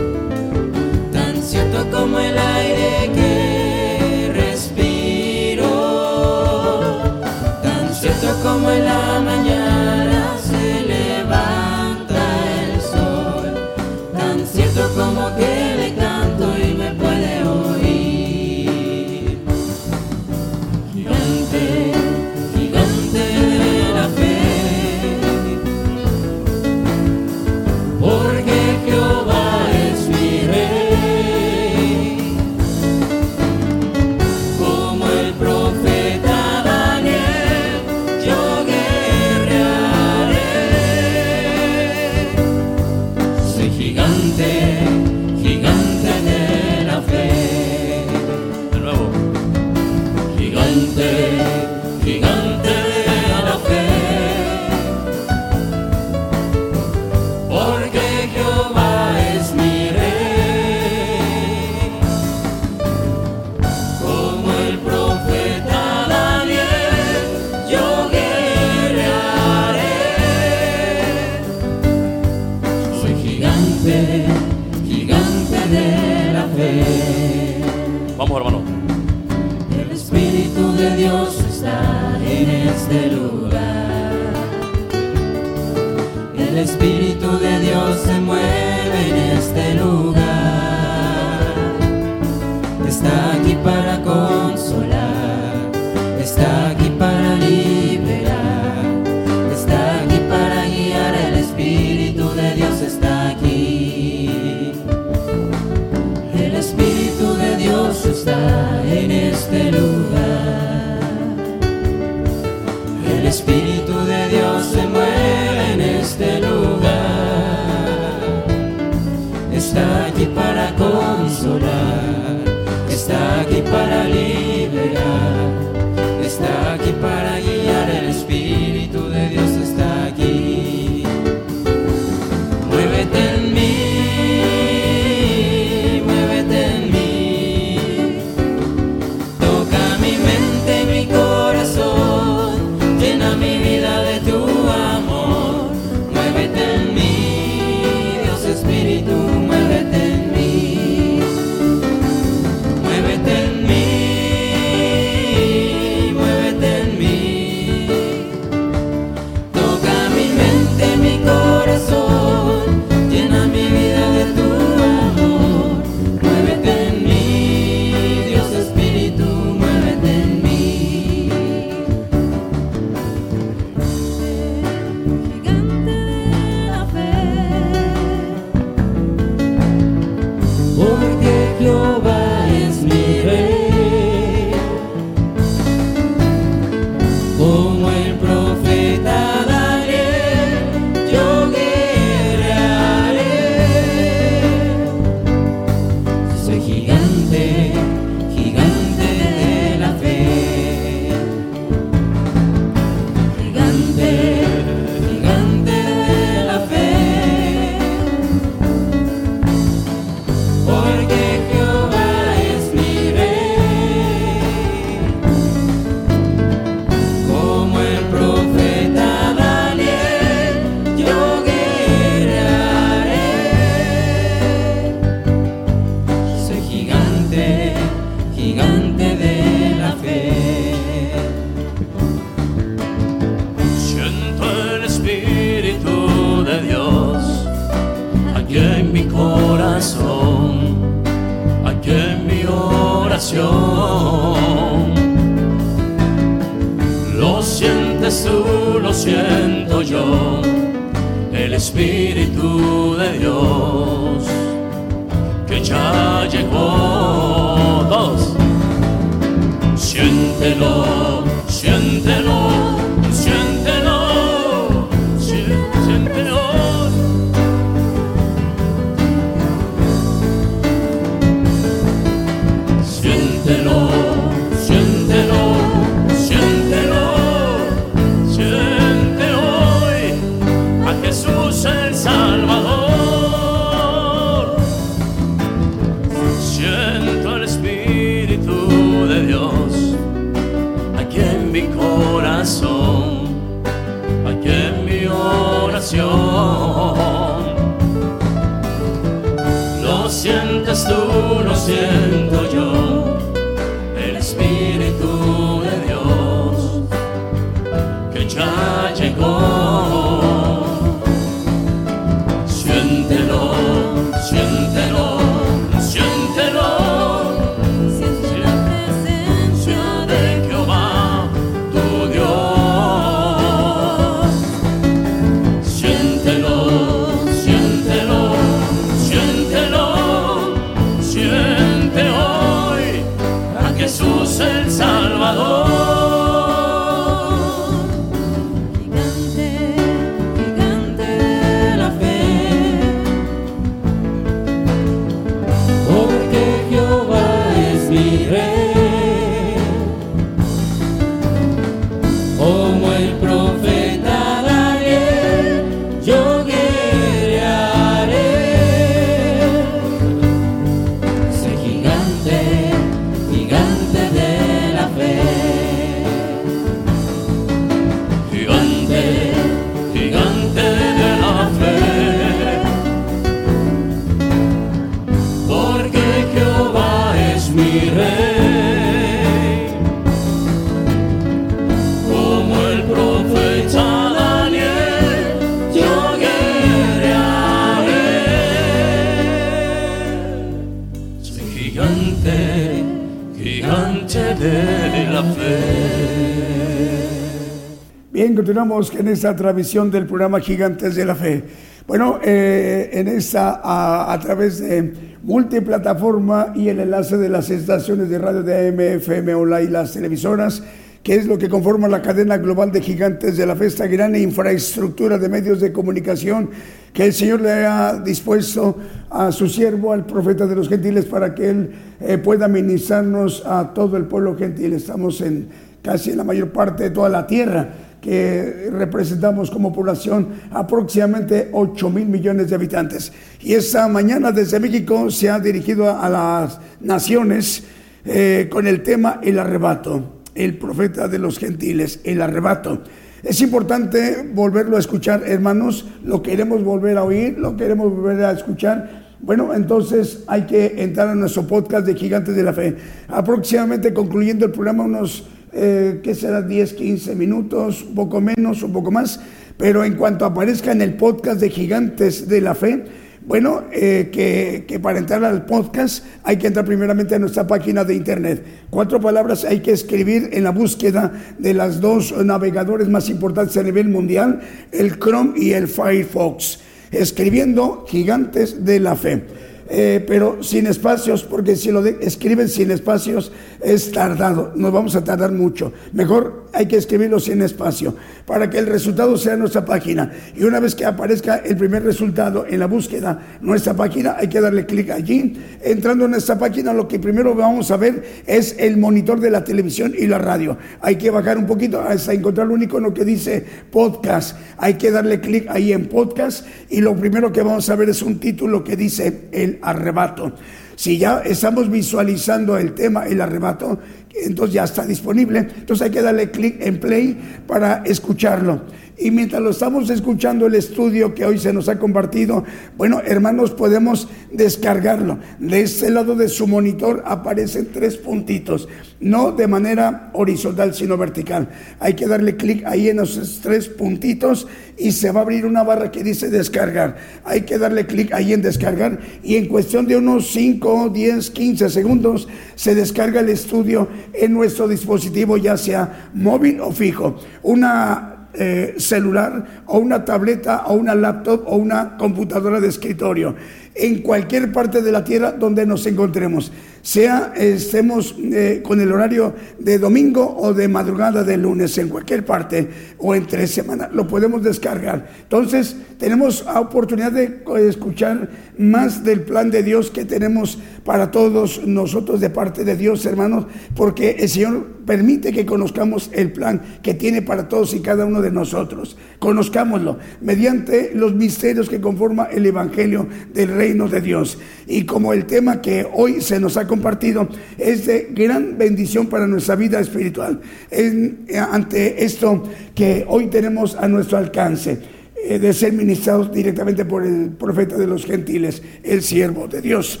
[SPEAKER 1] continuamos en esta transmisión del programa Gigantes de la Fe. Bueno, eh, en esta, a, a través de multiplataforma y el enlace de las estaciones de radio de AM, FM, online y las televisoras, que es lo que conforma la cadena global de gigantes de la fe, esta gran infraestructura de medios de comunicación que el Señor le ha dispuesto a su siervo, al profeta de los gentiles, para que él eh, pueda ministrarnos a todo el pueblo gentil. Estamos en casi en la mayor parte de toda la tierra que representamos como población aproximadamente 8 mil millones de habitantes. Y esta mañana desde México se ha dirigido a las naciones eh, con el tema el arrebato, el profeta de los gentiles, el arrebato. Es importante volverlo a escuchar, hermanos, lo queremos volver a oír, lo queremos volver a escuchar. Bueno, entonces hay que entrar a nuestro podcast de Gigantes de la Fe. Aproximadamente concluyendo el programa, unos, eh, ¿qué será? 10, 15 minutos, un poco menos, un poco más. Pero en cuanto aparezca en el podcast de Gigantes de la Fe, bueno, eh, que, que, para entrar al podcast hay que entrar primeramente a nuestra página de internet. Cuatro palabras hay que escribir en la búsqueda de las dos navegadores más importantes a nivel mundial, el Chrome y el Firefox, escribiendo Gigantes de la Fe. Eh, pero sin espacios, porque si lo escriben sin espacios es tardado, nos vamos a tardar mucho. Mejor hay que escribirlo sin espacio para que el resultado sea nuestra página. Y una vez que aparezca el primer resultado en la búsqueda, nuestra página, hay que darle clic allí. Entrando en esta página, lo que primero vamos a ver es el monitor de la televisión y la radio. Hay que bajar un poquito hasta encontrar un icono que dice podcast. Hay que darle clic ahí en podcast y lo primero que vamos a ver es un título que dice el arrebato. Si ya estamos visualizando el tema, el arrebato, entonces ya está disponible. Entonces hay que darle clic en play para escucharlo. Y mientras lo estamos escuchando el estudio que hoy se nos ha compartido, bueno, hermanos, podemos descargarlo. De este lado de su monitor aparecen tres puntitos, no de manera horizontal, sino vertical. Hay que darle clic ahí en esos tres puntitos y se va a abrir una barra que dice descargar. Hay que darle clic ahí en descargar y en cuestión de unos 5, 10, 15 segundos se descarga el estudio en nuestro dispositivo, ya sea móvil o fijo. Una eh, celular o una tableta o una laptop o una computadora de escritorio en cualquier parte de la tierra donde nos encontremos, sea estemos eh, con el horario de domingo o de madrugada de lunes, en cualquier parte o entre semana, lo podemos descargar. Entonces, tenemos oportunidad de escuchar más del plan de Dios que tenemos para todos nosotros de parte de Dios, hermanos, porque el Señor permite que conozcamos el plan que tiene para todos y cada uno de nosotros. Conozcámoslo mediante los misterios que conforma el Evangelio del reino de Dios. Y como el tema que hoy se nos ha compartido es de gran bendición para nuestra vida espiritual, en, ante esto que hoy tenemos a nuestro alcance eh, de ser ministrados directamente por el profeta de los gentiles, el siervo de Dios.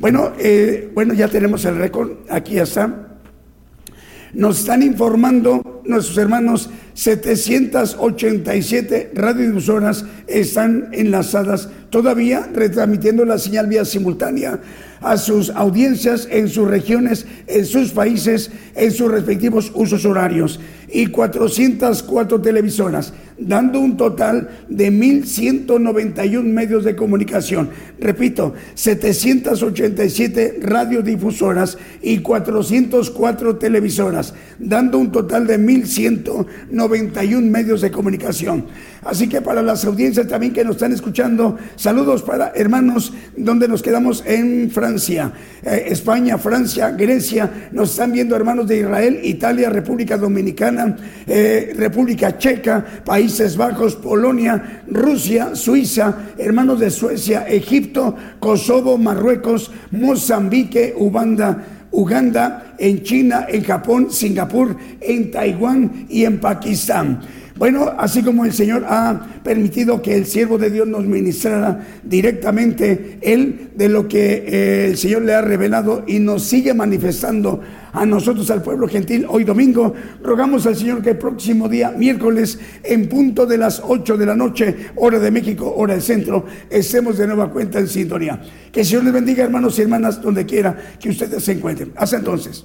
[SPEAKER 1] Bueno, eh, bueno, ya tenemos el récord, aquí está. Nos están informando nuestros hermanos 787 radiodifusoras están enlazadas todavía retransmitiendo la señal vía simultánea a sus audiencias en sus regiones, en sus países, en sus respectivos usos horarios y 404 televisoras, dando un total de 1.191 medios de comunicación. Repito, 787 radiodifusoras y 404 televisoras, dando un total de 1.191 medios de comunicación. Así que para las audiencias también que nos están escuchando, saludos para hermanos donde nos quedamos en Francia, eh, España, Francia, Grecia, nos están viendo hermanos de Israel, Italia, República Dominicana, eh, República Checa, Países Bajos, Polonia, Rusia, Suiza, hermanos de Suecia, Egipto, Kosovo, Marruecos, Mozambique, Uganda, Uganda, en China, en Japón, Singapur, en Taiwán y en Pakistán. Bueno, así como el Señor ha permitido que el siervo de Dios nos ministrara directamente Él de lo que eh, el Señor le ha revelado y nos sigue manifestando a nosotros, al pueblo gentil, hoy domingo, rogamos al Señor que el próximo día, miércoles, en punto de las 8 de la noche, hora de México, hora del centro, estemos de nueva cuenta en sintonía. Que el Señor les bendiga, hermanos y hermanas, donde quiera que ustedes se encuentren. Hasta entonces.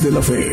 [SPEAKER 1] De la fe.